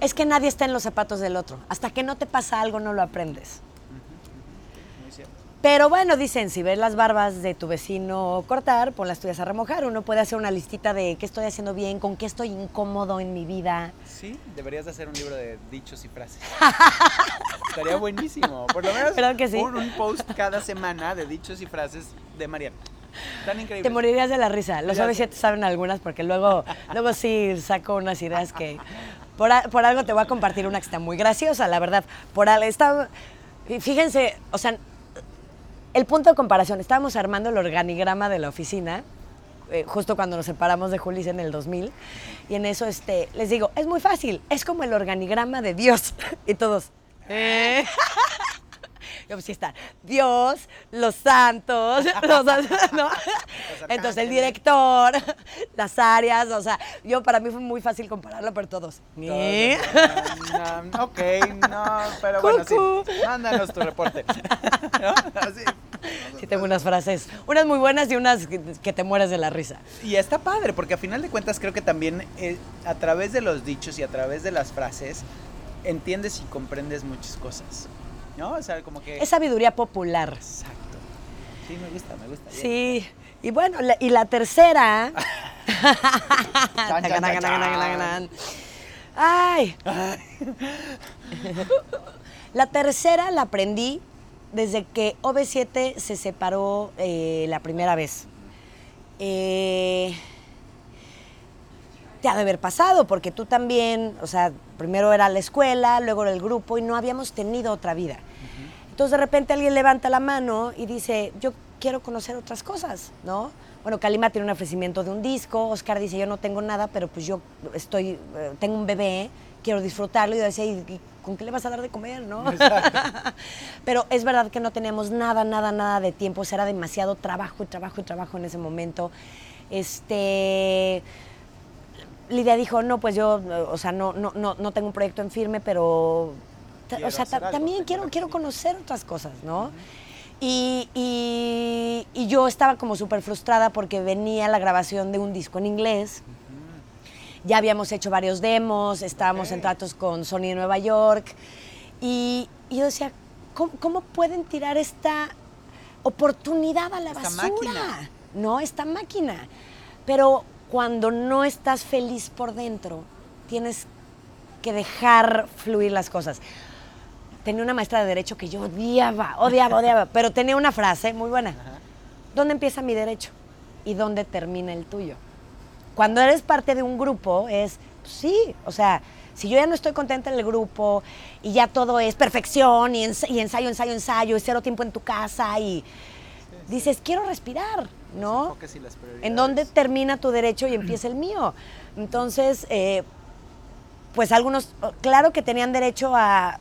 Es que nadie está en los zapatos del otro. Hasta que no te pasa algo no lo aprendes. Muy cierto. Pero bueno, dicen, si ves las barbas de tu vecino cortar, pon las tuyas a remojar. Uno puede hacer una listita de qué estoy haciendo bien, con qué estoy incómodo en mi vida. Sí, deberías de hacer un libro de dichos y frases. Estaría buenísimo. Por lo menos ¿Verdad que sí? un, un post cada semana de dichos y frases de Mariana. Tan increíble. Te morirías de la risa. Los Ya OV7 saben algunas porque luego, luego sí saco unas ideas que... Por, a- por algo te voy a compartir una que está muy graciosa, la verdad. Por al- está, y fíjense, o sea, el punto de comparación, estábamos armando el organigrama de la oficina, eh, justo cuando nos separamos de Julis en el 2000, y en eso este, les digo, es muy fácil, es como el organigrama de Dios. Y todos, ¿eh? Yo, pues sí está, Dios, los santos, los, ¿no? Entonces el director, las áreas, o sea, yo para mí fue muy fácil compararlo, pero todos, ¿eh? No, no, ok, no, pero bueno, sí. Cucú. Mándanos tu reporte. ¿No? Así. Sí tengo unas frases, unas muy buenas y unas que, que te mueres de la risa. Y está padre, porque a final de cuentas creo que también eh, a través de los dichos y a través de las frases entiendes y comprendes muchas cosas. ¿No? O sea, como que... Es sabiduría popular. Exacto. Sí, me gusta, me gusta. bien. Sí, y bueno, la- y la tercera, Chan, chan, chan, chan. Ay. La tercera la aprendí desde que OV7 se separó eh, la primera vez. Eh, te ha de haber pasado, porque tú también, o sea, primero era la escuela, luego era el grupo y no habíamos tenido otra vida. Entonces de repente alguien levanta la mano y dice, yo quiero conocer otras cosas, ¿no? Bueno, Kalima tiene un ofrecimiento de un disco, Oscar dice, yo no tengo nada, pero pues yo estoy, eh, tengo un bebé, quiero disfrutarlo. Y yo decía, ¿y con qué le vas a dar de comer, no? pero es verdad que no teníamos nada, nada, nada de tiempo, o sea, era demasiado trabajo y trabajo y trabajo en ese momento. Este... Lidia dijo, no, pues yo, o sea, no, no, no, no tengo un proyecto en firme, pero Quiero o sea, ta- también quiero, quiero conocer otras cosas, ¿no? Y, y- y yo estaba como súper frustrada porque venía la grabación de un disco en inglés. Ya habíamos hecho varios demos, estábamos en tratos con Sony de Nueva York. Y, y yo decía, ¿cómo, cómo pueden tirar esta oportunidad a la Esta basura? máquina. No, esta máquina. Pero cuando no estás feliz por dentro, tienes que dejar fluir las cosas. Tenía una maestra de derecho que yo odiaba, odiaba, odiaba, pero tenía una frase muy buena. ¿Dónde empieza mi derecho y dónde termina el tuyo? Cuando eres parte de un grupo es, pues sí, o sea, si yo ya no estoy contenta en el grupo y ya todo es perfección y, ens- y ensayo, ensayo, ensayo y cero tiempo en tu casa y dices, quiero respirar, ¿no? y las. ¿En dónde termina tu derecho y empieza el mío? Entonces, eh, pues algunos, claro que tenían derecho a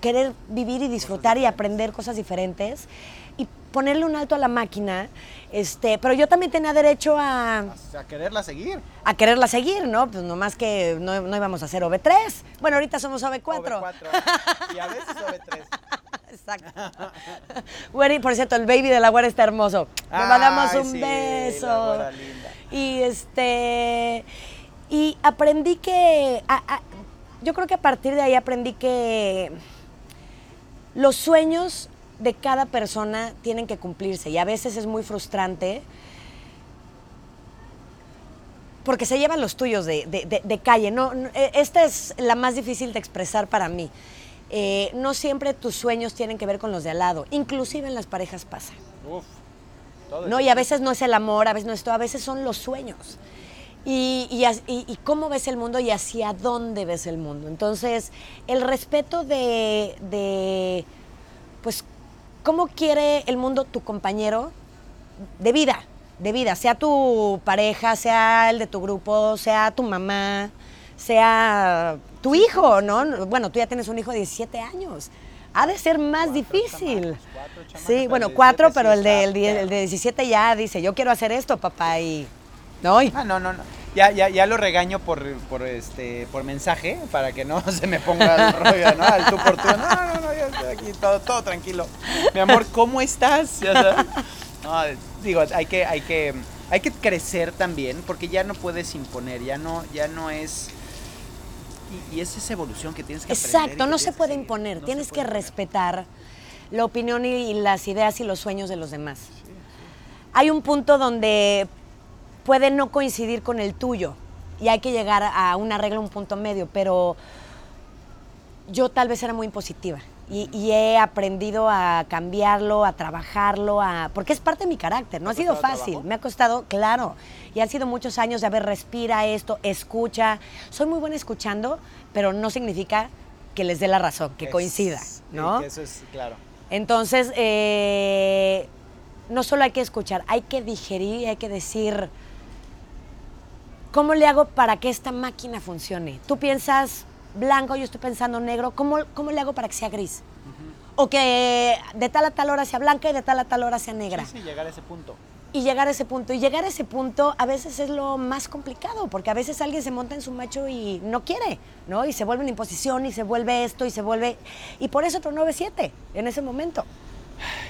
querer vivir y disfrutar y aprender cosas diferentes y ponerle un alto a la máquina, este, pero yo también tenía derecho a, A quererla seguir. a quererla seguir, ¿no? Pues nomás que no, no íbamos a hacer OV3. Bueno, ahorita somos OV4. OV4. Y a veces OV3. Exacto. Güeri, por cierto, el baby de la güera está hermoso. Le Ay, mandamos un sí, beso. la güera linda. Y este. Y aprendí que. a- a- yo creo que a partir de ahí aprendí que los sueños de cada persona tienen que cumplirse. Y a veces es muy frustrante. Porque se llevan los tuyos de, de- de- de calle. No, no, esta es la más difícil de expresar para mí. Eh, no siempre tus sueños tienen que ver con los de al lado. Inclusive en las parejas pasa. Uf. Todo ¿no? Y a veces no es el amor, a veces no es todo, a veces son los sueños. Y, y as- y- y cómo ves el mundo y hacia dónde ves el mundo. Entonces, el respeto de, de, pues, cómo quiere el mundo tu compañero de vida, de vida, sea tu pareja, sea el de tu grupo, sea tu mamá, sea tu hijo, ¿no? Bueno, tú ya tienes un hijo de 17 años. Ha de ser más Cuatro difícil. chamacos, cuatro sí, bueno, cuatro, 17 pero el de, el, de, el de perro. 17 ya dice, yo quiero hacer esto, papá, y... ¿No? Y- Ah, no, no, no. Ya, ya, ya lo regaño por, por, este, por mensaje para que no se me ponga el rollo, ¿no? Al tú por tú. No, no, no, yo estoy aquí todo, todo tranquilo. Mi amor, ¿cómo estás? Ya sabes. No, digo, hay que, hay que, hay que crecer también porque ya no puedes imponer, ya no, ya no es. Y, y es esa evolución que tienes que Exacto, no se puede seguir. imponer, No tienes que imponer. respetar la opinión y, y las ideas y los sueños de los demás. Hay un punto donde puede no coincidir con el tuyo y hay que llegar a un arreglo, un punto medio, pero yo tal vez era muy impositiva y, y he aprendido a cambiarlo, a trabajarlo, a, porque es parte de mi carácter, no ha ¿Te ha sido fácil, me ha costado, claro, y han sido muchos años de haber respira esto, escucha, soy muy buena escuchando, pero no significa que les dé la razón, que Es- coincida, ¿no? eso es, claro. Entonces, eh, no solo hay que escuchar, hay que digerir y hay que decir, ¿cómo le hago para que esta máquina funcione? Tú piensas blanco, yo estoy pensando negro, ¿cómo, cómo le hago para que sea gris? O que de tal a tal hora sea blanca y de tal a tal hora sea negra. Sí, sí, llegar a ese punto. Y llegar a ese punto. Y llegar a ese punto a veces es lo más complicado, porque a veces alguien se monta en su macho y no quiere, ¿no? Y se vuelve una imposición y se vuelve esto y se vuelve... Y por eso tronó 7 en ese momento.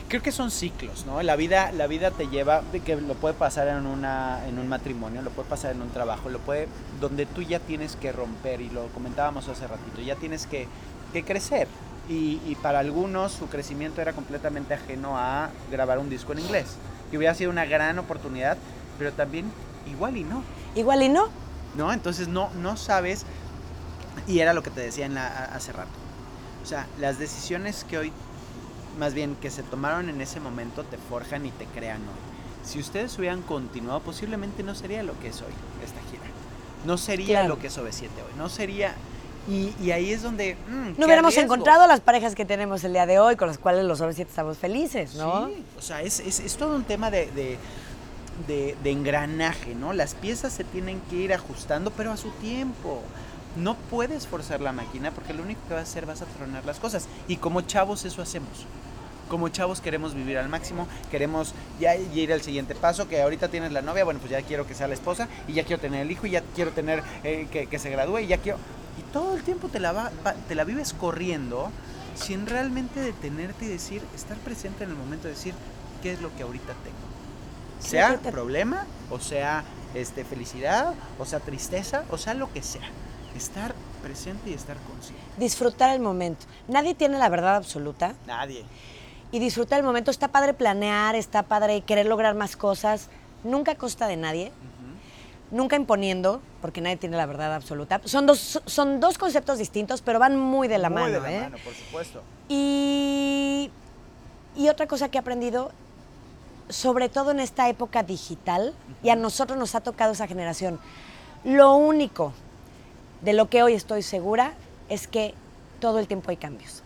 Creo que son ciclos, ¿no? La vida, la vida te lleva, que lo puede pasar en, una, en un matrimonio, lo puede pasar en un trabajo, lo puede, donde tú ya tienes que romper, y lo comentábamos hace ratito, ya tienes que, que crecer. Y, y para algunos su crecimiento era completamente ajeno a grabar un disco en inglés, que hubiera sido una gran oportunidad, pero también igual y no. Igual y no. ¿No? Entonces no, no sabes, y era lo que te decía en la, hace rato. O sea, las decisiones que hoy, más bien que se tomaron en ese momento, te forjan y te crean hoy. Si ustedes hubieran continuado, posiblemente no sería lo que es hoy esta gira. No sería Claro. lo que es OV7 hoy. No sería... Y, y ahí es donde... mm, No hubiéramos riesgo. encontrado las parejas que tenemos el día de hoy, con las cuales los OV7 estamos felices, ¿no? Sí, o sea, es, es- es todo un tema de, de- de- de engranaje, ¿no? Las piezas se tienen que ir ajustando, pero a su tiempo. No puedes forzar la máquina porque lo único que vas a hacer vas a tronar las cosas. Y como chavos eso hacemos. Como chavos queremos vivir al máximo, queremos ya ir al siguiente paso, que ahorita tienes la novia, bueno, pues ya quiero que sea la esposa, y ya quiero tener el hijo, y ya quiero tener eh, que, que se gradúe, y ya quiero... Y todo el tiempo te la, va- te la vives corriendo sin realmente detenerte y decir, estar presente en el momento de decir, ¿qué es lo que ahorita tengo? Sea te- problema, o sea este, felicidad, o sea tristeza, o sea lo que sea. Estar presente y estar consciente. Disfrutar el momento. Nadie tiene la verdad absoluta Nadie. Y disfrutar el momento. Está padre planear, está padre querer lograr más cosas, nunca a costa de nadie. Nunca imponiendo, porque nadie tiene la verdad absoluta. Son dos, son dos conceptos distintos, pero van muy de la Muy mano. de la ¿eh? mano, por supuesto. Y, y otra cosa que he aprendido, sobre todo en esta época digital, y a nosotros nos ha tocado esa generación, lo único de lo que hoy estoy segura es que todo el tiempo hay cambios.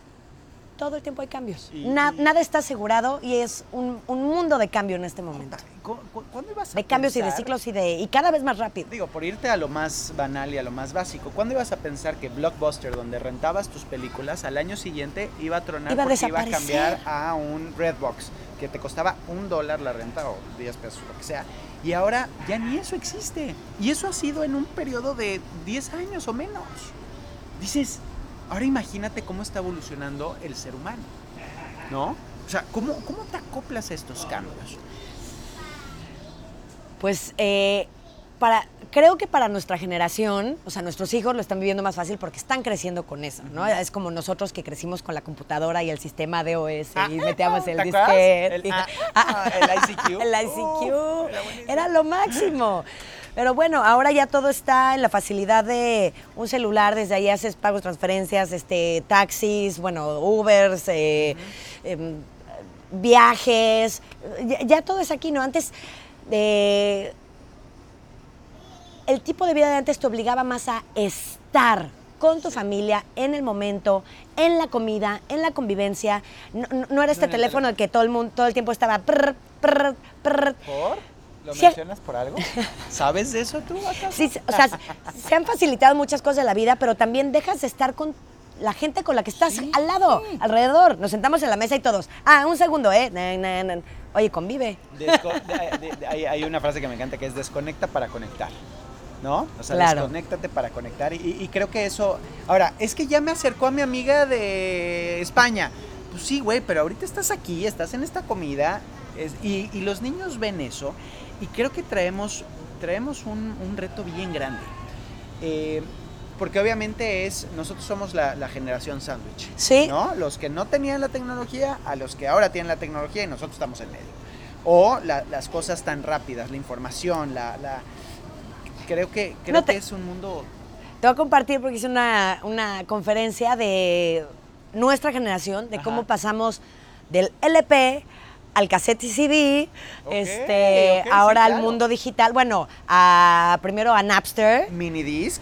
Todo el tiempo hay cambios. Y- Na- y- nada está asegurado y es un, un mundo de cambio en este momento. ¿Cu- cu- ¿Cuándo ibas a De cambios y de ciclos y de y cada vez más rápido. Digo, por irte a lo más banal y a lo más básico, ¿cuándo ibas a pensar que Blockbuster, donde rentabas tus películas, al año siguiente iba a tronar Iba a porque iba a cambiar a un Redbox, que te costaba un dólar la renta o 10 pesos, lo que sea? Y ahora ya ni eso existe. Y eso ha sido en un periodo de 10 años o menos. Dices, ahora imagínate cómo está evolucionando el ser humano, ¿no? O sea, ¿cómo, cómo te acoplas a estos cambios? Pues eh, para, creo que para nuestra generación, o sea, nuestros hijos lo están viviendo más fácil porque están creciendo con eso, ¿no? Es como nosotros que crecimos con la computadora y el sistema DOS y metíamos el disquete. El- y- ah, ah, el ICQ. el ICQ. Uh, era lo máximo. Pero bueno, ahora ya todo está en la facilidad de un celular, desde ahí haces pagos, transferencias, este, taxis, bueno, Ubers, eh, em, viajes, ya, ya todo es aquí, ¿no? Antes, eh, el tipo de vida de antes te obligaba más a estar con tu familia en el momento, en la comida, en la convivencia. No, no- no era este el teléfono el que todo el mundo todo el tiempo estaba prr, prr, prr. ¿Por? ¿Lo Sí. mencionas por algo? ¿Sabes de eso tú acaso? Sí, o sea, se han facilitado muchas cosas de la vida, pero también dejas de estar con la gente con la que estás Sí, al lado, alrededor. Nos sentamos en la mesa y todos, ah, un segundo, ¿eh? Na, na, na. Oye, convive. Desco- de- de- de- hay, hay una frase que me encanta que es desconecta para conectar. ¿No? O sea, Claro. desconéctate para conectar. Y, y creo que eso. Ahora, es que ya me acercó a mi amiga de España. Pues sí, güey, pero ahorita estás aquí, estás en esta comida. es- y, y los niños ven eso. Y creo que traemos, traemos un, un reto bien grande. Eh, porque obviamente es. Nosotros somos la, la generación sándwich. Sí. ¿no? Los que no tenían la tecnología a los que ahora tienen la tecnología y nosotros estamos en medio. O la- las cosas tan rápidas, la información, la... la- creo que, creo No te- que es un mundo... Te voy a compartir porque hice una, una conferencia de nuestra generación, de Ajá. cómo pasamos del LP al cassette y CD, este, sí, ahora al mundo digital, bueno, a, primero a Napster. Minidisc,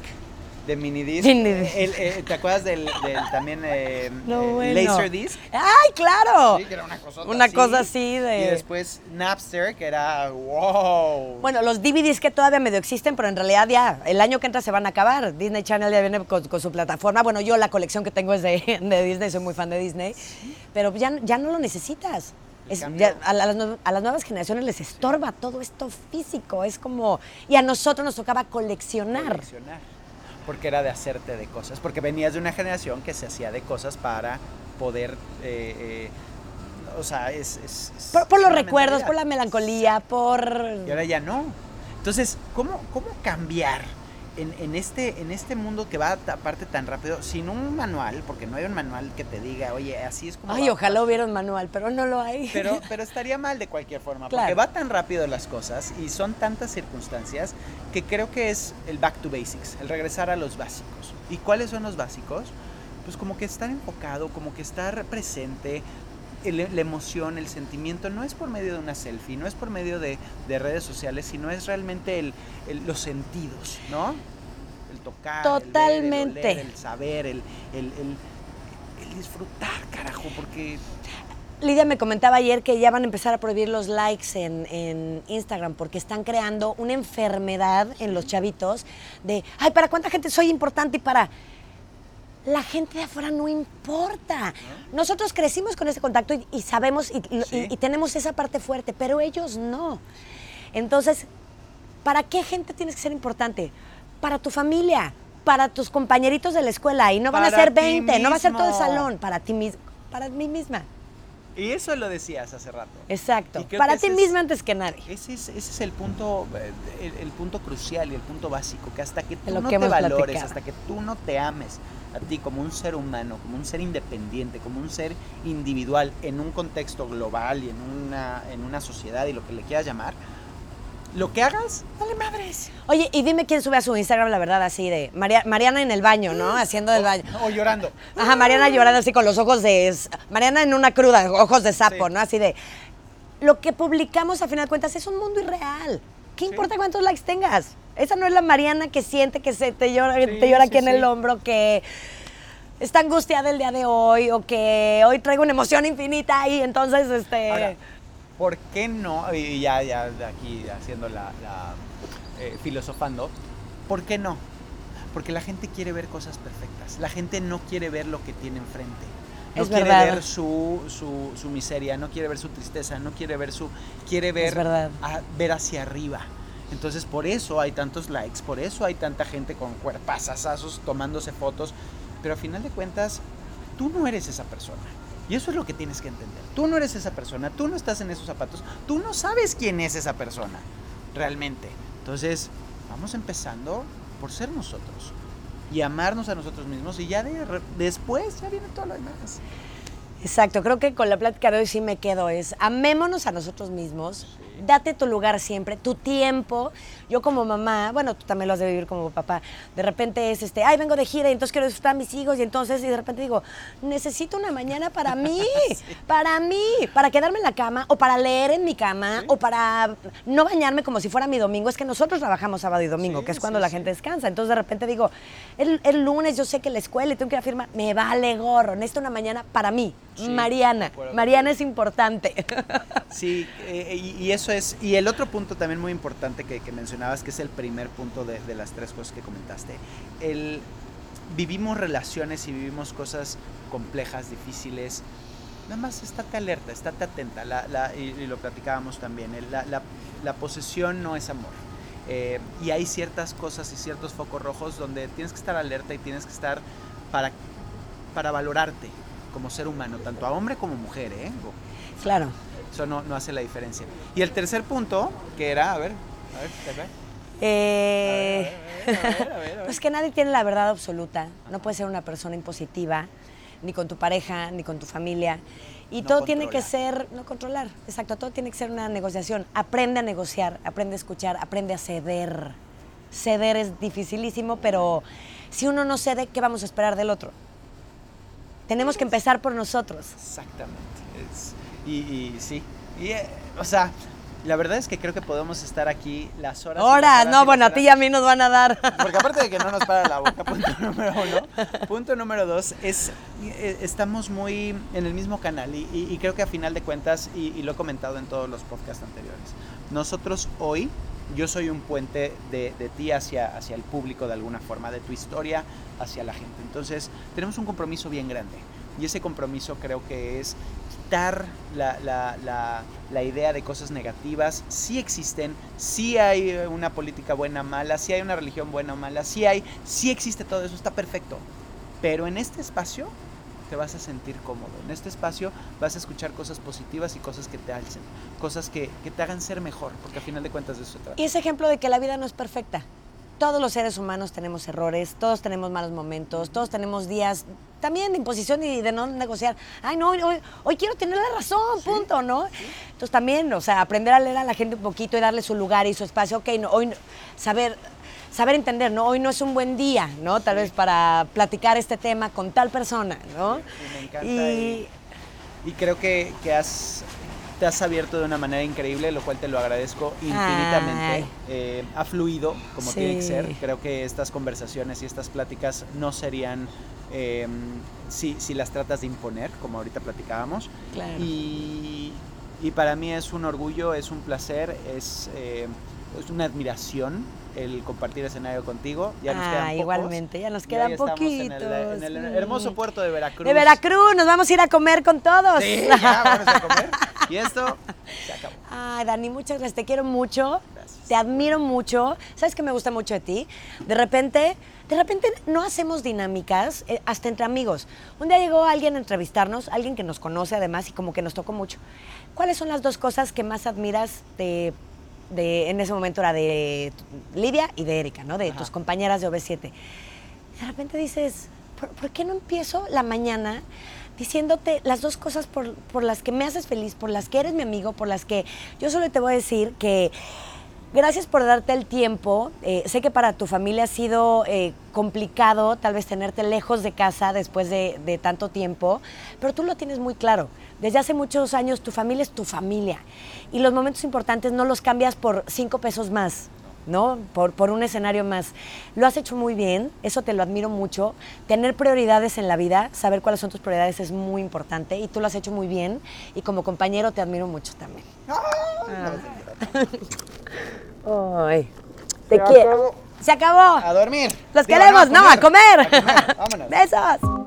de minidisc. Minidisc. El, eh, ¿Te acuerdas del, del también eh, No, eh, bueno. Laserdisc? ¡Ay, claro! Sí, que era una Una así. cosa así de- Y después Napster, que era wow. Bueno, los DVDs que todavía medio existen, pero en realidad ya el año que entra se van a acabar. Disney Channel ya viene con, con su plataforma. Bueno, yo la colección que tengo es de, de Disney, soy muy fan de Disney. Pero ya, ya no lo necesitas. Es- ya a, la- a las, nue- a las nuevas generaciones les estorba todo esto físico. Es como. Y a nosotros nos tocaba coleccionar. coleccionar. Porque era de hacerte de cosas. Porque venías de una generación que se hacía de cosas para poder. eh, eh, o sea, es. es- es Por, por los recuerdos, por la melancolía, por. Y ahora ya no. Entonces, ¿cómo, cómo cambiar en, este, en este mundo que va aparte tan rápido, sin un manual, porque no hay un manual que te diga, oye, así es como... Ay, ojalá hubiera un manual, pero no lo hay. Pero, pero estaría mal de cualquier forma, porque va tan rápido las cosas y son tantas circunstancias que creo que es el back to basics, el regresar a los básicos. ¿Y cuáles son los básicos? Pues como que estar enfocado, como que estar presente, la emoción, el sentimiento, no es por medio de una selfie, no es por medio de, redes sociales, sino es realmente los sentidos, ¿no? El tocar, Totalmente. El, saber, el, disfrutar, carajo, porque... Lidia me comentaba ayer que ya van a empezar a prohibir los likes en, en, Instagram porque están creando una enfermedad en los chavitos de, ay, ¿para cuánta gente soy importante y para la gente de afuera no importa. Nosotros crecimos con ese contacto y, sabemos y, tenemos esa parte fuerte, pero ellos no. Entonces, ¿para qué gente tienes que ser importante? Para tu familia, para tus compañeritos de la escuela, y no van a ser 20, no va a ser todo el salón, para ti mismo, para mí misma. Y eso lo decías hace rato. Exacto. Para ti misma antes que nadie. Ese es, ese es el punto, eh, el, punto crucial y el punto básico, que hasta que tú no te valores, hasta que tú no te ames a ti como un ser humano, como un ser independiente, como un ser individual en un contexto global y en una, en una sociedad y lo que le quieras llamar, lo que hagas, dale madres. Oye, y dime quién sube a su Instagram, la verdad, así de Mariana en el baño, ¿no? Haciendo del baño. O, llorando. Ajá, Mariana llorando así con los ojos de... Mariana en una cruda, ojos de sapo, ¿no? Así de... Lo que publicamos, a final de cuentas, es un mundo irreal. ¿Qué importa cuántos likes tengas? Esa no es la Mariana que siente que se te llora, te llora aquí en el hombro, que está angustiada el día de hoy o que hoy traigo una emoción infinita y entonces, este... ¿por qué no? Y ya, ya aquí haciendo la, eh, filosofando, ¿por qué no? Porque la gente quiere ver cosas perfectas. La gente no quiere ver lo que tiene enfrente. No quiere ver su, su, miseria, no quiere ver su tristeza, no quiere ver su... Quiere ver, ver hacia arriba. Entonces por eso hay tantos likes, por eso hay tanta gente con cuerpazazazos tomándose fotos. Pero a final de cuentas, tú no eres esa persona. Y eso es lo que tienes que entender. Tú no eres esa persona, tú no estás en esos zapatos, tú no sabes quién es esa persona realmente. Entonces, vamos empezando por ser nosotros y amarnos a nosotros mismos y ya después ya viene todo lo demás. Exacto, creo que con la plática de hoy sí me quedo, es amémonos a nosotros mismos, date tu lugar siempre, tu tiempo. Yo como mamá, bueno, tú también lo has de vivir como papá, de repente es este, ay, vengo de gira y entonces quiero disfrutar a mis hijos y entonces, y de repente digo, necesito una mañana para mí, para mí, para quedarme en la cama o para leer en mi cama o para no bañarme como si fuera mi domingo. Es que nosotros trabajamos sábado y domingo, que es cuando la gente descansa. Entonces de repente digo, el, el, lunes yo sé que la escuela y tengo que ir a firmar, me vale gorro, necesito una mañana para mí. Mariana, Mariana es importante. Sí, eh, y, eso es, y el otro punto también muy importante que, mencionabas, que es el primer punto de, las tres cosas que comentaste, el, vivimos relaciones y vivimos cosas complejas, difíciles, nada más estate alerta, estate atenta, y, lo platicábamos también, la, posesión no es amor. Eh, y hay ciertas cosas y ciertos focos rojos donde tienes que estar alerta y tienes que estar para, para valorarte como ser humano, tanto a hombre como mujer, ¿eh? Claro. Eso no, no hace la diferencia. Y el tercer punto, que era, a ver, a ver, ¿te ve? Eh, pues que nadie tiene la verdad absoluta. No puedes ser una persona impositiva, ni con tu pareja, ni con tu familia. Y todo tiene que ser, no controlar, exacto, todo tiene que ser una negociación. Aprende a negociar, aprende a escuchar, aprende a ceder. Ceder es dificilísimo, pero si uno no cede, ¿qué vamos a esperar del otro? Tenemos que empezar por nosotros. Exactamente. y, sí. Y, eh, o sea, la verdad es que creo que podemos estar aquí las horas. Horas, no, bueno, a ti y a mí nos van a dar. Porque aparte de que no nos para la boca, punto número uno. Punto número dos es, eh, estamos muy en el mismo canal y, creo que a final de cuentas, y, lo he comentado en todos los podcasts anteriores, nosotros hoy, yo soy un puente de, de ti hacia, hacia el público de alguna forma, de tu historia hacia la gente. Entonces, tenemos un compromiso bien grande. Y ese compromiso creo que es quitar la, la, la, idea de cosas negativas. Sí existen, sí hay una política buena o mala, sí hay una religión buena o mala, sí hay, sí existe todo eso, está perfecto. Pero en este espacio te vas a sentir cómodo. En este espacio vas a escuchar cosas positivas y cosas que te alcen, cosas que, que te hagan ser mejor, porque al final de cuentas de eso se trata. Y ese ejemplo de que la vida no es perfecta. todos los seres humanos tenemos errores, todos tenemos malos momentos, todos tenemos días también de imposición y de no negociar. Ay, no, hoy, hoy quiero tener la razón, punto, ¿no? Entonces también, o sea, aprender a leer a la gente un poquito y darle su lugar y su espacio. Ok, no, hoy saber saber entender, ¿no? Hoy no es un buen día, ¿no? Tal vez para platicar este tema con tal persona, ¿no? Y me encanta. Y, y creo que, que has te has abierto de una manera increíble, lo cual te lo agradezco infinitamente. Eh, ha fluido como tiene que ser. Creo que estas conversaciones y estas pláticas no serían em, si, si, las tratas de imponer, como ahorita platicábamos. Claro. Y, y, para mí es un orgullo, es un placer, es, eh, es una admiración el compartir escenario contigo. Ya nos quedan pocos. Igualmente, ya nos quedan poquitos. En el, en el, hermoso puerto de Veracruz. De Veracruz, nos vamos a ir a comer con todos. Sí, ya, vamos a comer. Y esto se acabó. Ay, Dani, muchas gracias. Te quiero mucho. Gracias. Te admiro mucho. ¿Sabes qué me gusta mucho de ti? De repente, de repente no hacemos dinámicas eh, hasta entre amigos. Un día llegó alguien a entrevistarnos, alguien que nos conoce además y como que nos tocó mucho. ¿Cuáles son las dos cosas que más admiras de de, en ese momento era de Lidia y de Erika, ¿no? De Ajá. tus compañeras de OV7. De repente dices, ¿por, ¿por, qué no empiezo la mañana diciéndote las dos cosas por, por, las que me haces feliz, por las que eres mi amigo, por las que yo solo te voy a decir que gracias por darte el tiempo. Eh, sé que para tu familia ha sido eh, complicado tal vez tenerte lejos de casa después de, de tanto tiempo, pero tú lo tienes muy claro. Desde hace muchos años tu familia es tu familia y los momentos importantes no los cambias por cinco pesos más. ¿No? Por, por, un escenario más. Lo has hecho muy bien, eso te lo admiro mucho. Tener prioridades en la vida, saber cuáles son tus prioridades es muy importante y tú lo has hecho muy bien y como compañero te admiro mucho también. Ay, te quiero. Se acabó. A dormir. Los Digo, queremos, no, a comer. No, a comer. Vámonos. Besos.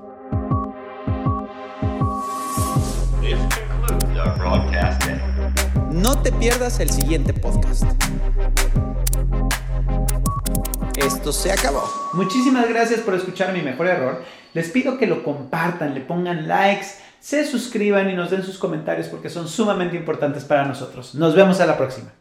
No te pierdas el siguiente podcast. Esto se acabó. Muchísimas gracias por escuchar mi mejor error. Les pido que lo compartan, le pongan likes, se suscriban y nos den sus comentarios porque son sumamente importantes para nosotros. Nos vemos a la próxima.